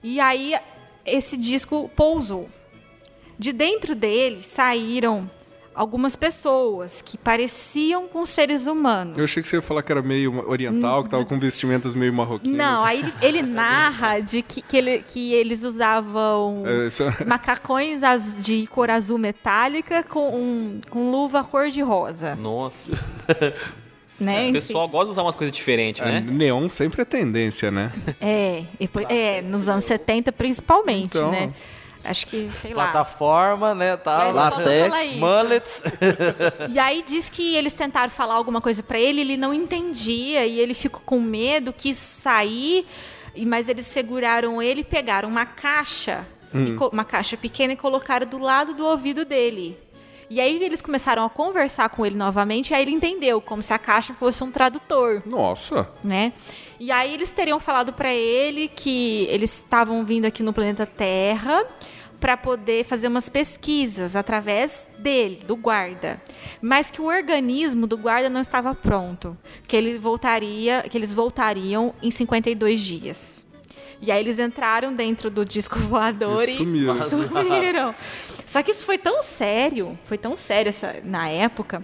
E aí esse disco pousou. De dentro dele saíram algumas pessoas que pareciam com seres humanos. Eu achei que você ia falar que era meio oriental, que tava com vestimentas meio marroquinas. Não, aí ele, ele narra de que, que, ele- que eles usavam É, isso é- macacões de cor azul metálica com, um- com luva cor de rosa. Nossa. Né? O Enfim. pessoal gosta de usar umas coisas diferentes, é, né? Neon sempre é tendência, né? É, depois- é, nos anos 70 principalmente, Então. né? Acho que, sei lá. Plataforma, né? Tal. Mas faltou Latex. Mullets. E aí diz que eles tentaram falar alguma coisa pra ele, ele não entendia e ele ficou com medo, quis sair, e- mas eles seguraram ele, pegaram uma caixa, co- uma caixa pequena e colocaram do lado do ouvido dele. E aí eles começaram a conversar com ele novamente, e aí ele entendeu, como se a caixa fosse um tradutor Nossa. né? E aí eles teriam falado pra ele que eles estavam vindo aqui no planeta Terra para poder fazer umas pesquisas através dele, do guarda, mas que o organismo do guarda não estava pronto, que ele voltaria, que eles voltariam em 52 dias. E aí eles entraram dentro do disco voador E e sumiram. sumiram. Só que isso foi tão sério, foi tão sério essa, na época,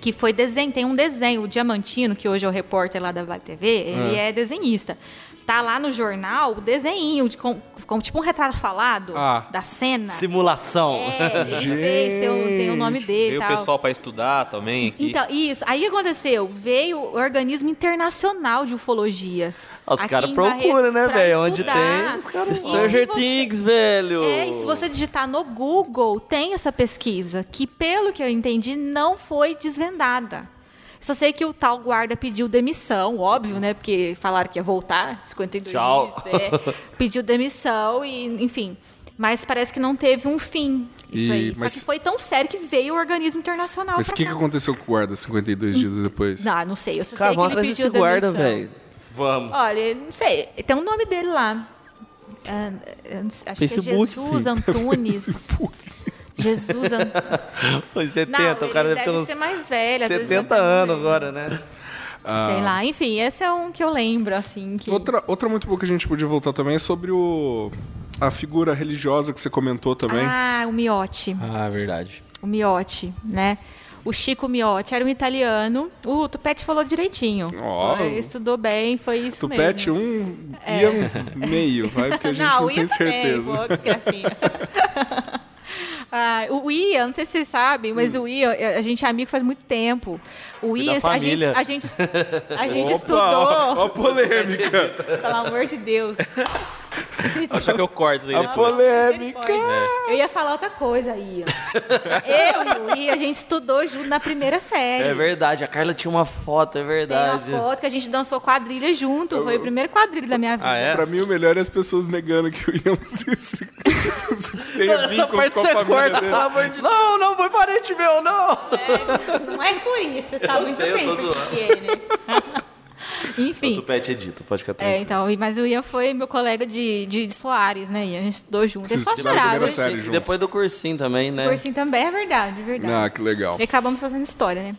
que foi desenho, tem um desenho, o Diamantino, que hoje é o repórter lá da Vale TV, ele é desenhista. Tá lá no jornal o desenho, de, com, com tipo um retrato falado Ah. da cena. Simulação. É, ele fez, tem o, tem o nome dele Veio o tal. pessoal para estudar também aqui. Então, isso. Aí o que aconteceu? Veio o Organismo Internacional de Ufologia. Os aqui caras procuram, né, velho? Onde tem, os caras Stranger você- Things, velho. É, e se você digitar no Google, tem essa pesquisa, que pelo que eu entendi, não foi desvendada. Só sei que o tal guarda pediu demissão, óbvio, né? Porque falaram que ia voltar, 52 Tchau. dias. é. pediu demissão e, enfim. Mas parece que não teve um fim isso E- aí. mas- Só que foi tão sério que veio o organismo internacional Mas o que, cá. que aconteceu com o guarda 52 dias depois? Não, não sei. Eu só Cara, sei que ele pediu desse guarda, demissão. velho. Vamos. Olha, não sei. Tem um nome dele lá. Ah, não sei, acho Facebook, que é Jesus filho. Antunes. Jesus Antunes. Os 70, Não, o cara deve, ter uns ser mais velho. às vezes 70 já tá anos agora, né? Sei lá. Enfim, esse é um que eu lembro, assim. Que... Outra, outra muito boa que a gente podia voltar também é sobre o a figura religiosa que você comentou também. Ah, o Miotti. Ah, verdade. O Miotti, né? O Chico Miotti era um italiano. O Tupete falou direitinho. Ó. Foi, estudou bem, foi isso Tupete mesmo. um e uns meio, vai, porque a gente não, o tem também, certeza. pô. Ah, o Ian, não sei se vocês sabem, mas o Ian, a gente é amigo faz muito tempo. O Ian, a gente, a gente, a gente Opa, estudou. ó, ó a polêmica. Pelo amor de Deus. Acho que eu corto aí A depois. polêmica. Eu ia falar outra coisa, Ian. Eu e a gente estudou junto na primeira série. É verdade, a Carla tinha uma foto, é Tem uma verdade. foto que a gente dançou quadrilha junto. Foi o primeiro quadrilha da minha vida. Ah, é? Pra mim, o melhor é as pessoas negando que o Ian se, se, se tenha Essa vínculos parte com a você família corta, dele. pelo amor de Não, não, foi parente meu, não! Não é por isso, você sabe muito sei, eu bem tô por que é, né? O Enfim. Tupete edita, pode ficar É, então, e- mas o Ian foi meu colega de, de, de Soares, né? E a gente estudou junto. Ele Vocês só chorava. série E juntos. depois do cursinho também, né? Cursinho também, é verdade, é verdade. Ah, que legal. E acabamos fazendo história, né?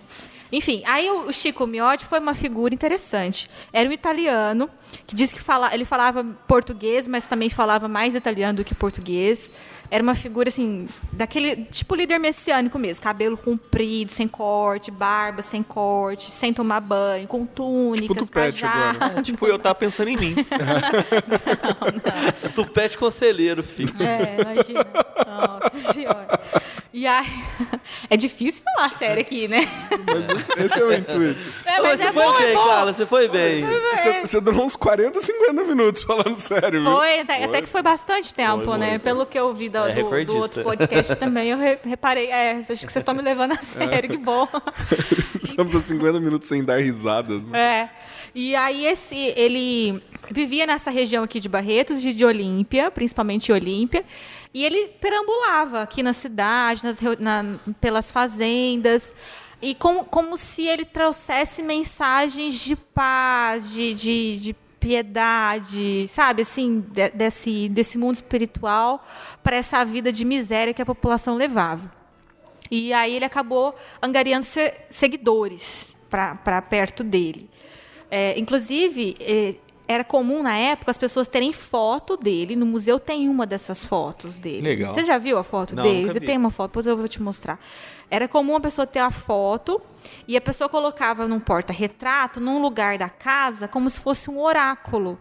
Enfim, aí o o Chico Miotti foi uma figura interessante. Era um italiano que disse que fala, ele falava português, mas também falava mais italiano do que português. Era uma figura assim, daquele tipo líder messiânico mesmo, cabelo comprido, sem corte, barba sem corte, sem tomar banho, com túnicas, Tupete cajado. agora. Tipo, eu tava pensando em mim. Tupete conselheiro, filho. É, imagina. Nossa senhora. E aí, é difícil falar sério aqui, né? Mas esse, esse é o intuito. É, mas você é foi bom, bem, é. Carla, você foi bem. Você, você durou uns 40, 50 minutos falando sério, viu? Foi, até, até que foi bastante tempo, Foi né? muito. Pelo que eu vi do, É do- do outro podcast também, eu re- reparei. É, acho que vocês estão me levando a sério, que bom. Estamos a 50 minutos sem dar risadas. Né? É. E aí esse, ele vivia nessa região aqui de Barretos, de, de Olímpia, principalmente Olímpia, e ele perambulava aqui na cidade, nas, na- pelas fazendas, e como, como se ele trouxesse mensagens de paz, de, de, de piedade, sabe, assim, de- desse, desse mundo espiritual para essa vida de miséria que a população levava. E aí ele acabou angariando se- seguidores para perto dele. É, inclusive, é, era comum na época as pessoas terem foto dele. No museu tem uma dessas fotos dele. Legal. Você já viu a foto Não, dele? Tem uma foto, depois eu vou te mostrar. Era comum a pessoa ter a foto e a pessoa colocava num porta-retrato, num lugar da casa, como se fosse um oráculo.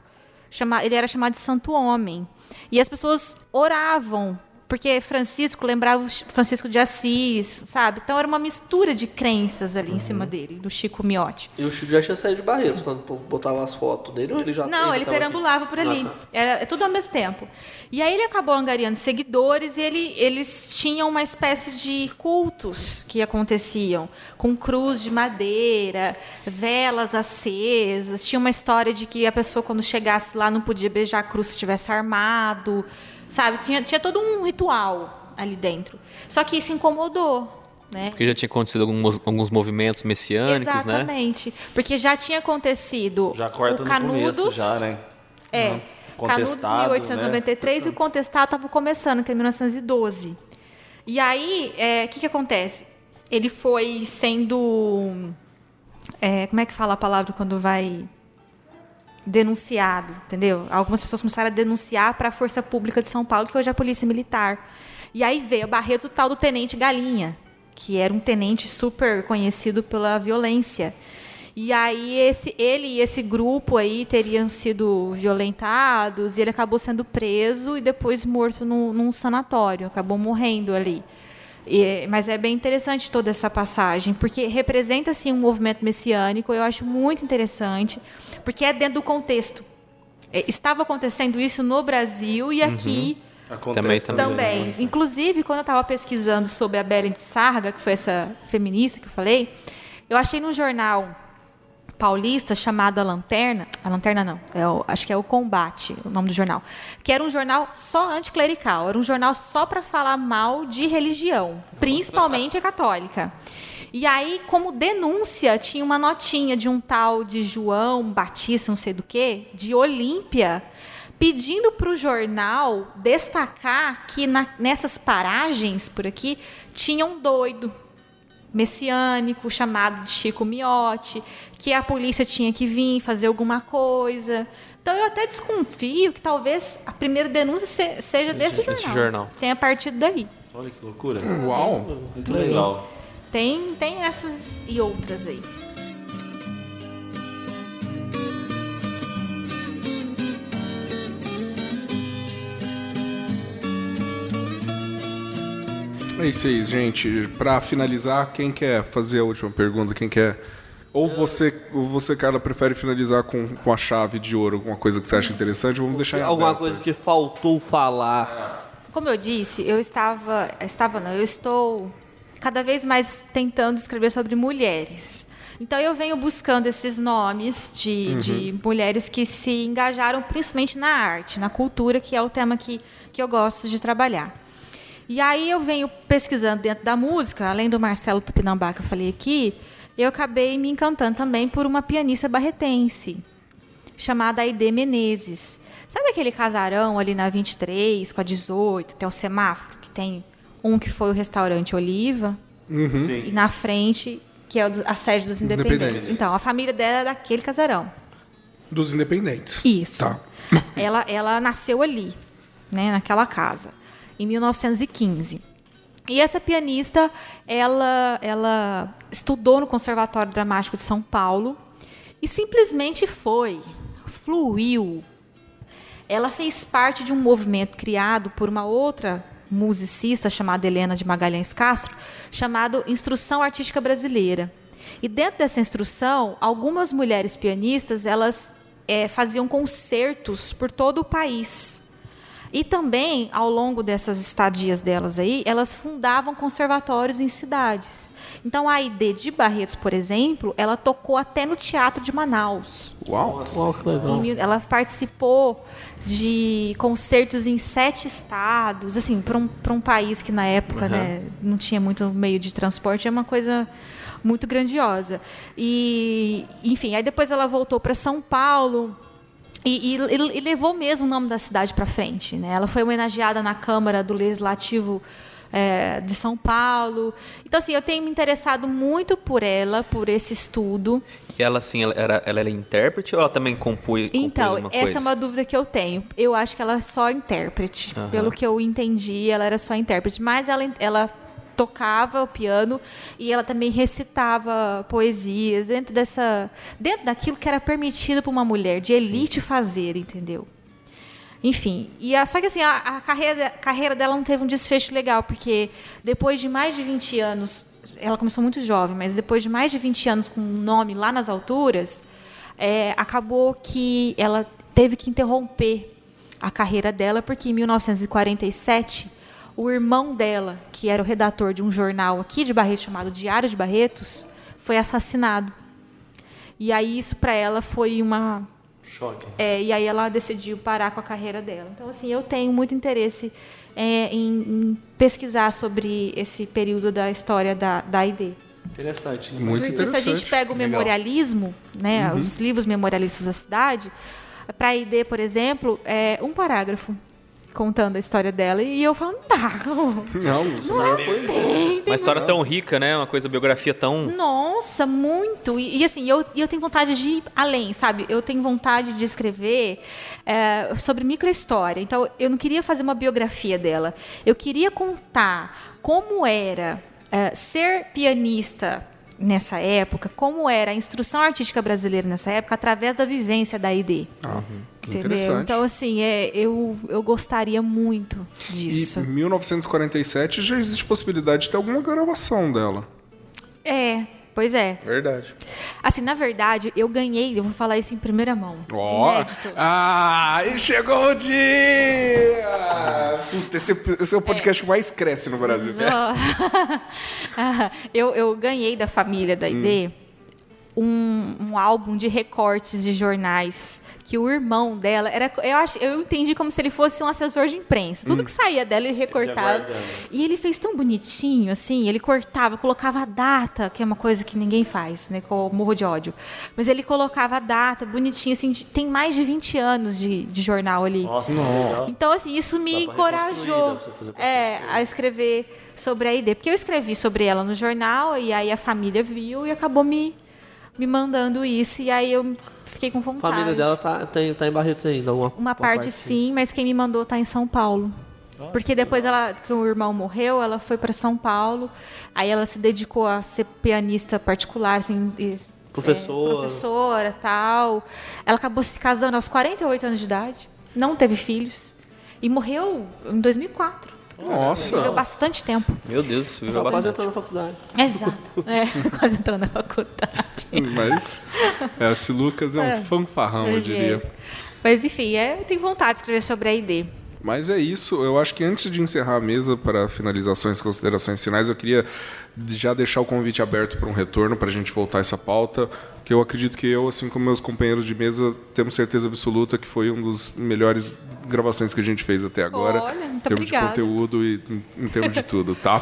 Chama- ele era chamado de Santo Homem. E as pessoas oravam, porque Francisco lembrava Francisco de Assis, sabe? Então era uma mistura de crenças ali em cima dele, do Chico Miotti. E o Chico já tinha saído de Barretos quando botava as fotos dele, ou ele já Não, ele tava aqui? perambulava por ali. Ah, tá. Era é tudo ao mesmo tempo. E aí ele acabou angariando seguidores e ele, eles tinham uma espécie de cultos que aconteciam, com cruz de madeira, velas acesas. Tinha uma história de que a pessoa, quando chegasse lá, não podia beijar a cruz se estivesse armado. Sabe? Tinha, tinha todo um ritual ali dentro. Só que isso incomodou. Né? Porque já tinha acontecido alguns, alguns movimentos messiânicos, né? Exatamente. Porque já tinha acontecido Já corta o Canudos. começo, já, né? É. Canudos Contestado, 1893 e o contestado estava começando, que é 1912. E aí, é, o que, que acontece? Ele foi sendo. é, como é que fala a palavra quando vai denunciado, entendeu? Algumas pessoas começaram a denunciar para a Força Pública de São Paulo, que hoje é a Polícia Militar. E aí veio a Barreto o tal do Tenente Galinha, que era um tenente super conhecido pela violência. E aí esse, ele e esse grupo aí teriam sido violentados e ele acabou sendo preso e depois morto num, num sanatório, acabou morrendo ali. E- mas é bem interessante toda essa passagem, porque representa assim um movimento messiânico, eu acho muito interessante, porque é dentro do contexto. É, estava acontecendo isso no Brasil e aqui Acontece Também, também. também. Inclusive, quando eu estava pesquisando sobre a Beren de Sarga, que foi essa feminista que eu falei, eu achei num jornal paulista chamado A Lanterna, a Lanterna não, é o- acho que é o Combate, o nome do jornal, que era um jornal só anticlerical, era um jornal só para falar mal de religião, principalmente a católica. E aí, como denúncia, tinha uma notinha de um tal de João Batista, não sei do que, de Olímpia, pedindo para o jornal destacar que na- nessas paragens por aqui tinha um doido messiânico chamado de Chico Miotti, que a polícia tinha que vir fazer alguma coisa. Então eu até desconfio que talvez a primeira denúncia se- seja desse jornal. Esse jornal. Tenha partido daí. Olha que loucura. Uau! Muito legal. Tem, tem essas e outras aí. É isso aí, gente. Pra finalizar, quem quer fazer a última pergunta? Quem quer. Ou você, ou você Carla, prefere finalizar com, com a chave de ouro, alguma coisa que você acha interessante? Vamos deixar em Alguma coisa que faltou falar. Como eu disse, eu estava, estava não, eu estou cada vez mais tentando escrever sobre mulheres. Então eu venho buscando esses nomes de, de mulheres que se engajaram principalmente na arte, na cultura, que é o tema que, que eu gosto de trabalhar. E aí eu venho pesquisando dentro da música, além do Marcelo Tupinambá que eu falei aqui, eu acabei me encantando também por uma pianista barretense, chamada Aide Menezes. Sabe aquele casarão ali na 23 com a 18, tem o semáforo, que tem um que foi o restaurante Oliva, e na frente, que é a sede dos independentes. Independentes. Então, a família dela é daquele casarão. Dos independentes. Isso. Tá. Ela, ela nasceu ali, né, naquela casa, em 1915. E essa pianista, ela, ela estudou no Conservatório Dramático de São Paulo e simplesmente foi, fluiu. Ela fez parte de um movimento criado por uma outra musicista chamada Helena de Magalhães Castro, chamado Instrução Artística Brasileira. E dentro dessa instrução, algumas mulheres pianistas elas eh, faziam concertos por todo o país. E também, ao longo dessas estadias delas aí, elas fundavam conservatórios em cidades. Então, a ID de Barretos, por exemplo, ela tocou até no Teatro de Manaus. Uau! Uau, que legal. Ela participou de concertos em sete estados, assim, para um, pra um país que na época né, não tinha muito meio de transporte, é uma coisa muito grandiosa. E, enfim, aí depois ela voltou para São Paulo. E, e- e levou mesmo o nome da cidade para frente. Né? Ela foi homenageada na Câmara do Legislativo eh, de São Paulo. Então, assim, eu tenho me interessado muito por ela, por esse estudo. E ela, assim, ela era, ela era intérprete ou ela também compôs, Então, essa coisa? é uma dúvida que eu tenho. Eu acho que ela é só intérprete. Pelo que eu entendi, ela era só intérprete. Mas ela, ela tocava o piano e ela também recitava poesias dentro dessa dentro daquilo que era permitido para uma mulher de elite fazer, entendeu? Enfim, e a, só que assim, a, a carreira, carreira dela não teve um desfecho legal, porque depois de mais de 20 anos, ela começou muito jovem, mas depois de mais de 20 anos com um nome lá nas alturas, é, acabou que ela teve que interromper a carreira dela, porque em 1947, o irmão dela, que era o redator de um jornal aqui de Barretos chamado Diário de Barretos, foi assassinado. E aí isso para ela foi uma Choque. é, e aí ela decidiu parar com a carreira dela. Então, assim, eu tenho muito interesse é, em, em pesquisar sobre esse período da história da, da ID. Interessante. né? Muito Porque se a gente interessante. pega o memorialismo, né, Uhum. os livros memorialistas da cidade, para a ID, por exemplo, é um parágrafo contando a história dela e eu falando, não, Não, não foi. Uma história tão rica, né? Uma coisa, biografia tão. Nossa, muito. E, e, assim, eu, eu tenho vontade de ir além, sabe? Eu tenho vontade de escrever é, sobre microhistória. Então, eu não queria fazer uma biografia dela. Eu queria contar como era é, ser pianista nessa época, como era a instrução artística brasileira nessa época, através da vivência da ID. Entendeu? Então, assim, é, eu, eu gostaria muito disso. E em 1947 já existe possibilidade de ter alguma gravação dela. É, pois é. Verdade. Assim, na verdade, eu ganhei, eu vou falar isso em primeira mão. Ó, Inédito. ah, e chegou o dia! Puta, esse, esse é o podcast que mais cresce no Brasil. eu, eu ganhei da família da ID um, um álbum de recortes de jornais que o irmão dela era eu acho eu entendi como se ele fosse um assessor de imprensa. Tudo que saía dela ele recortava. Guardando. e ele fez tão bonitinho assim ele cortava colocava a data que é uma coisa que ninguém faz né que eu morro de ódio. Mas ele colocava a data bonitinho assim de- tem mais de 20 anos de, de jornal ali. Nossa, legal. então, assim, isso me encorajou é, a escrever sobre a ID. Porque eu escrevi sobre ela no jornal, e aí a família viu e acabou me, me mandando isso. E aí eu fiquei com A vontade. família dela tá, tem, tá em Barreto ainda. Uma, Uma parte sim, mas quem me mandou tá em São Paulo. Porque depois ela, que o irmão morreu, ela foi para São Paulo. Aí ela se dedicou a ser pianista particular, assim, e- Professora. é, professora, tal. Ela acabou se casando aos 48 anos de idade, não teve filhos e morreu em 2004. Nossa. Viveu bastante tempo. Meu Deus, viveu Só quase bastante. entrando na faculdade. Exato. É, quase entrando na faculdade. Mas é, esse Lucas é um fanfarrão, eu diria. Mas enfim, é, eu tenho vontade de escrever sobre a ID. Mas é isso. Eu acho que antes de encerrar a mesa para finalizações e considerações finais, eu queria já deixar o convite aberto para um retorno para a gente voltar essa pauta. Que eu acredito que eu, assim como meus companheiros de mesa, temos certeza absoluta que foi um dos melhores gravações que a gente fez até agora. Olha, muito em termos obrigada. de conteúdo e em, em termos de tudo, tá?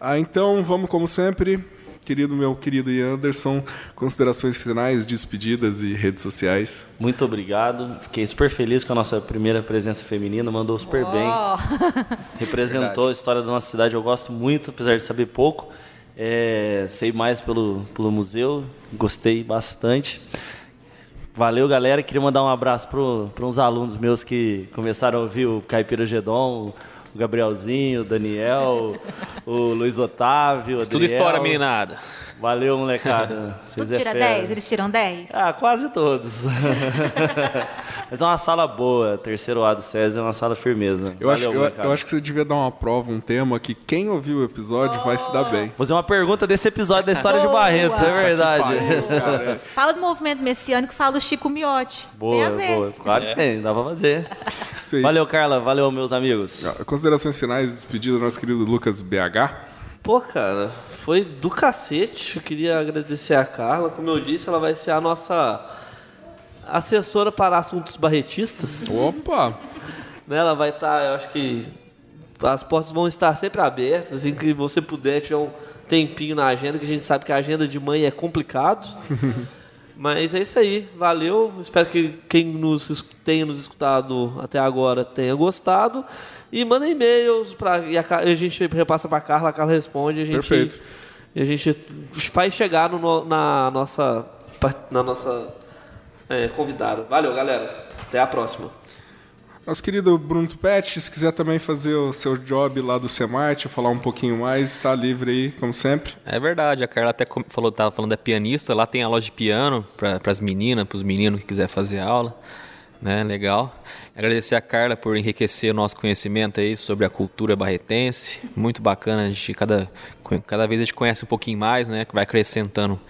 Ah, então, vamos como sempre. Querido meu querido Ian Anderson, considerações finais, despedidas e redes sociais. Muito obrigado. Fiquei super feliz com a nossa primeira presença feminina. Mandou super bem. Representou a história da nossa cidade. Eu gosto muito, apesar de saber pouco. É, sei mais pelo, pelo museu. Gostei bastante. Valeu, galera. Queria mandar um abraço para uns alunos meus que começaram a ouvir o Caipira Gedon, o Gabrielzinho, o Daniel, o Luiz Otávio. o Estuda Adriel. história, meninada. Valeu, molecada. Vocês Tudo é tira fera. 10? Eles tiram 10? Ah, quase todos. Mas é uma sala boa. Terceiro A do SESI é uma sala firmeza. Eu, acho, Valeu, eu, molecada. eu acho que você devia dar uma prova, um tema que quem ouviu o episódio vai se dar bem. Vou fazer uma pergunta desse episódio da história de. Barretos, é verdade. Pariu, cara. Fala do movimento messiânico, fala do Chico Miotti. Boa, boa. Claro que tem, dá pra fazer. Valeu, Carla. Valeu, meus amigos. Considerações finais, despedida do nosso querido Lucas BH. Pô, cara, foi do cacete. Eu queria agradecer a Carla. Como eu disse, ela vai ser a nossa assessora para assuntos barretistas. Opa! Né, Ela vai estar, eu acho que as portas vão estar sempre abertas, assim que você puder tiver um tempinho na agenda, que a gente sabe que a agenda de mãe é complicado. Mas é isso aí, valeu. Espero que quem nos tenha nos escutado até agora tenha gostado. E manda e-mails para e a, a gente repassa para Carla, a Carla responde, a gente Perfeito. e a gente faz chegar no na nossa na nossa é, convidada. Valeu, galera. Até a próxima. Nosso querido Bruno Tupete, se quiser também fazer o seu job lá do Semarte, falar um pouquinho mais, está livre aí, como sempre. É verdade, a Carla até falou, tava falando da pianista, lá tem a loja de piano para as meninas, para os meninos que quiser fazer aula, né? Legal. Agradecer a Carla por enriquecer o nosso conhecimento aí sobre a cultura barretense. Muito bacana, a gente cada cada vez a gente conhece um pouquinho mais, né? Que vai acrescentando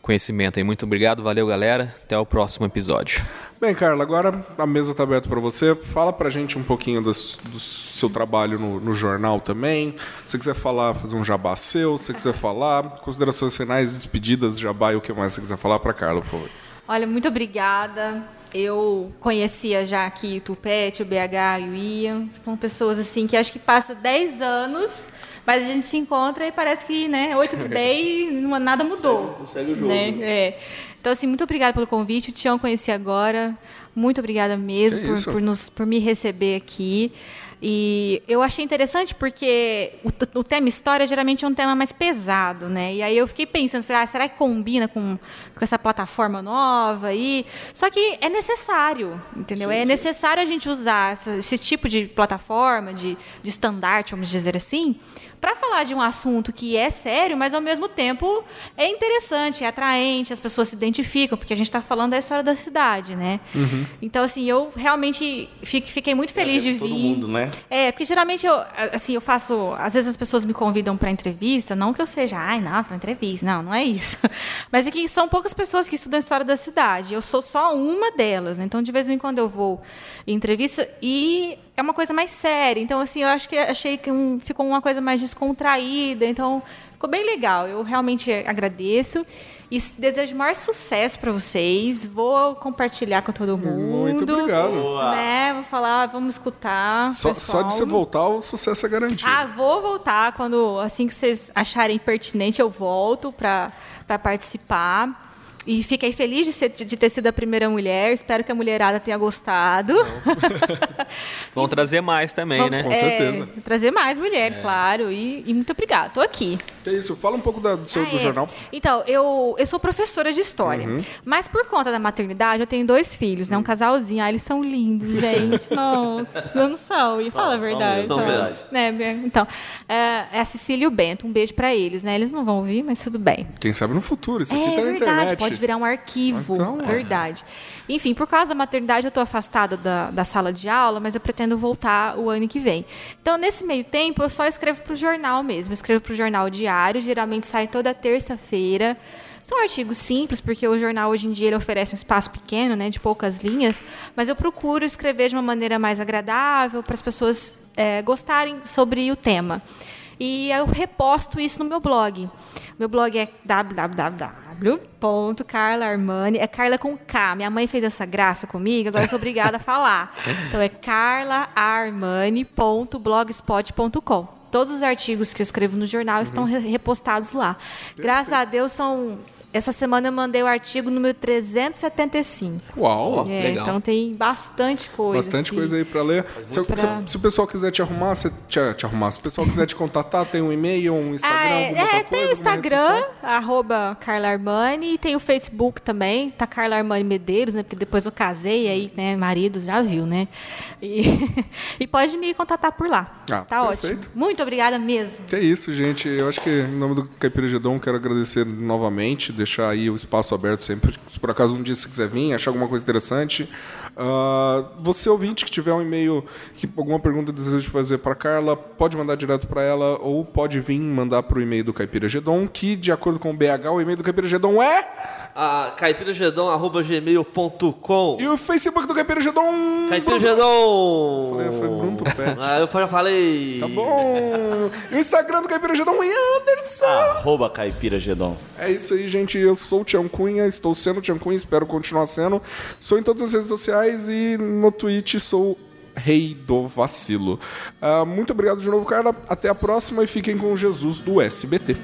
conhecimento aí. Muito obrigado, valeu, galera. Até o próximo episódio. Bem, Carla, agora a mesa está aberta para você. Fala pra gente um pouquinho das- do seu trabalho no, no jornal também. Se você quiser falar, fazer um jabá seu, se você quiser falar, considerações finais, despedidas, jabá e o que mais você quiser falar para Carla, por favor. Olha, muito obrigada. Eu conhecia já aqui o Tupete, o BH e o Ian. São pessoas assim que acho que passam 10 anos Mas a gente se encontra e parece que, né, oi, tudo bem, e nada mudou. Segue o jogo. Né? É. Então, assim, muito obrigada pelo convite. O Tião conheci agora. Muito obrigada mesmo por, por, nos, por me receber aqui. E eu achei interessante porque o, o tema história geralmente é um tema mais pesado, né? E aí eu fiquei pensando, falei, ah, será que combina com, com essa plataforma nova aí? Só que é necessário, entendeu? é necessário a gente usar essa- esse tipo de plataforma, de, de estandarte, vamos dizer assim, para falar de um assunto que é sério, mas ao mesmo tempo é interessante, é atraente, as pessoas se identificam, porque a gente está falando da história da cidade, né? Então, assim, eu realmente fique- fiquei muito feliz de vir. Todo mundo, né? É, porque geralmente eu, assim, eu faço. Às vezes as pessoas me convidam para entrevista, não que eu seja, ai, nossa, uma entrevista. Não, não é isso. Mas é que são poucas pessoas que estudam a história da cidade. Eu sou só uma delas, né? Então, de vez em quando eu vou em entrevista e é uma coisa mais séria. Então, assim, eu acho que achei que um- ficou uma coisa mais descontraída. Então, ficou bem legal. Eu realmente agradeço. E desejo maior sucesso para vocês. Vou compartilhar com todo mundo. Muito obrigado. Né? Vou falar, vamos escutar. Só, só de você voltar, o sucesso é garantido. Ah, vou voltar quando assim que vocês acharem pertinente, eu volto para participar. E fiquei feliz de, ser- de ter sido a primeira mulher. Espero que a mulherada tenha gostado. Vão trazer mais também, Vamos- né? Com é, certeza. Trazer mais mulheres, claro. E, e muito obrigada. Tô aqui. Que isso, fala um pouco da- do seu Ah, do é. jornal. Então, eu, eu sou professora de história. Uhum. Mas por conta da maternidade, eu tenho dois filhos, né? Um casalzinho. Ah, eles são lindos, gente. Nossa, não são. E fala a verdade. mesmo, são então. verdade. Né, então, é, é a Cecília e o Bento. Um beijo pra eles, né? Eles não vão ouvir, mas tudo bem. Quem sabe no futuro, isso aqui É tá na verdade, internet. pode virar um arquivo. Então, ó. verdade. Enfim, por causa da maternidade, eu estou afastada da, da sala de aula, mas eu pretendo voltar o ano que vem. Então, nesse meio tempo, eu só escrevo para o jornal mesmo. Eu escrevo para o jornal diário, geralmente sai toda terça-feira. São artigos simples, porque o jornal hoje em dia ele oferece um espaço pequeno, né, de poucas linhas, mas eu procuro escrever de uma maneira mais agradável para as pessoas eh, gostarem sobre o tema. E eu reposto isso no meu blog. Meu blog é www.carlaarmani. É Carla com K. Minha mãe fez essa graça comigo, agora eu sou obrigada a falar. Então é carlaarmani.blogspot.com. Todos os artigos que eu escrevo no jornal estão re- repostados lá. Graças a Deus são. Essa semana eu mandei o artigo número 375. Uau! É, legal. então tem bastante coisa. Bastante assim. coisa aí pra ler. Se, pra- se- se o pessoal quiser te arrumar, você te, te arrumar. Se o pessoal quiser te contatar, tem um e-mail, um Instagram, Ah, é, é, coisa? tem o Instagram, arroba Carla Armani, e tem o Facebook também, tá Carla Armani Medeiros, né? Porque depois eu casei, aí, né, marido já viu, né? E, e pode me contatar por lá. Ah, tá perfeito. ótimo. Muito obrigada mesmo. Que é isso, gente. Eu acho que, em nome do Caipira Gedon, quero agradecer novamente, deixar aí o espaço aberto sempre. Se por acaso um dia você quiser vir, achar alguma coisa interessante. Ah, você, ouvinte, que tiver um e-mail, que alguma pergunta deseja fazer para Carla, pode mandar direto para ela ou pode vir mandar para o e-mail do Caipira Gedon, que, de acordo com o BH, o e-mail do Caipira Gedon é. A caipiragedon.gmail.com E o Facebook do Caipira Gedon. Caipiragedon! Falei, foi Bruno Pé. Ah, eu já falei. Tá bom. E o Instagram do Caipira Gedon é Anderson. Arroba Caipira Gedon. É isso aí, gente. Eu sou o Tião Cunha, estou sendo o Tião Cunha, espero continuar sendo. Sou em todas as redes sociais e no Twitch sou Rei do Vacilo. Ah, muito obrigado de novo, cara. Até a próxima e fiquem com Jesus do SBT.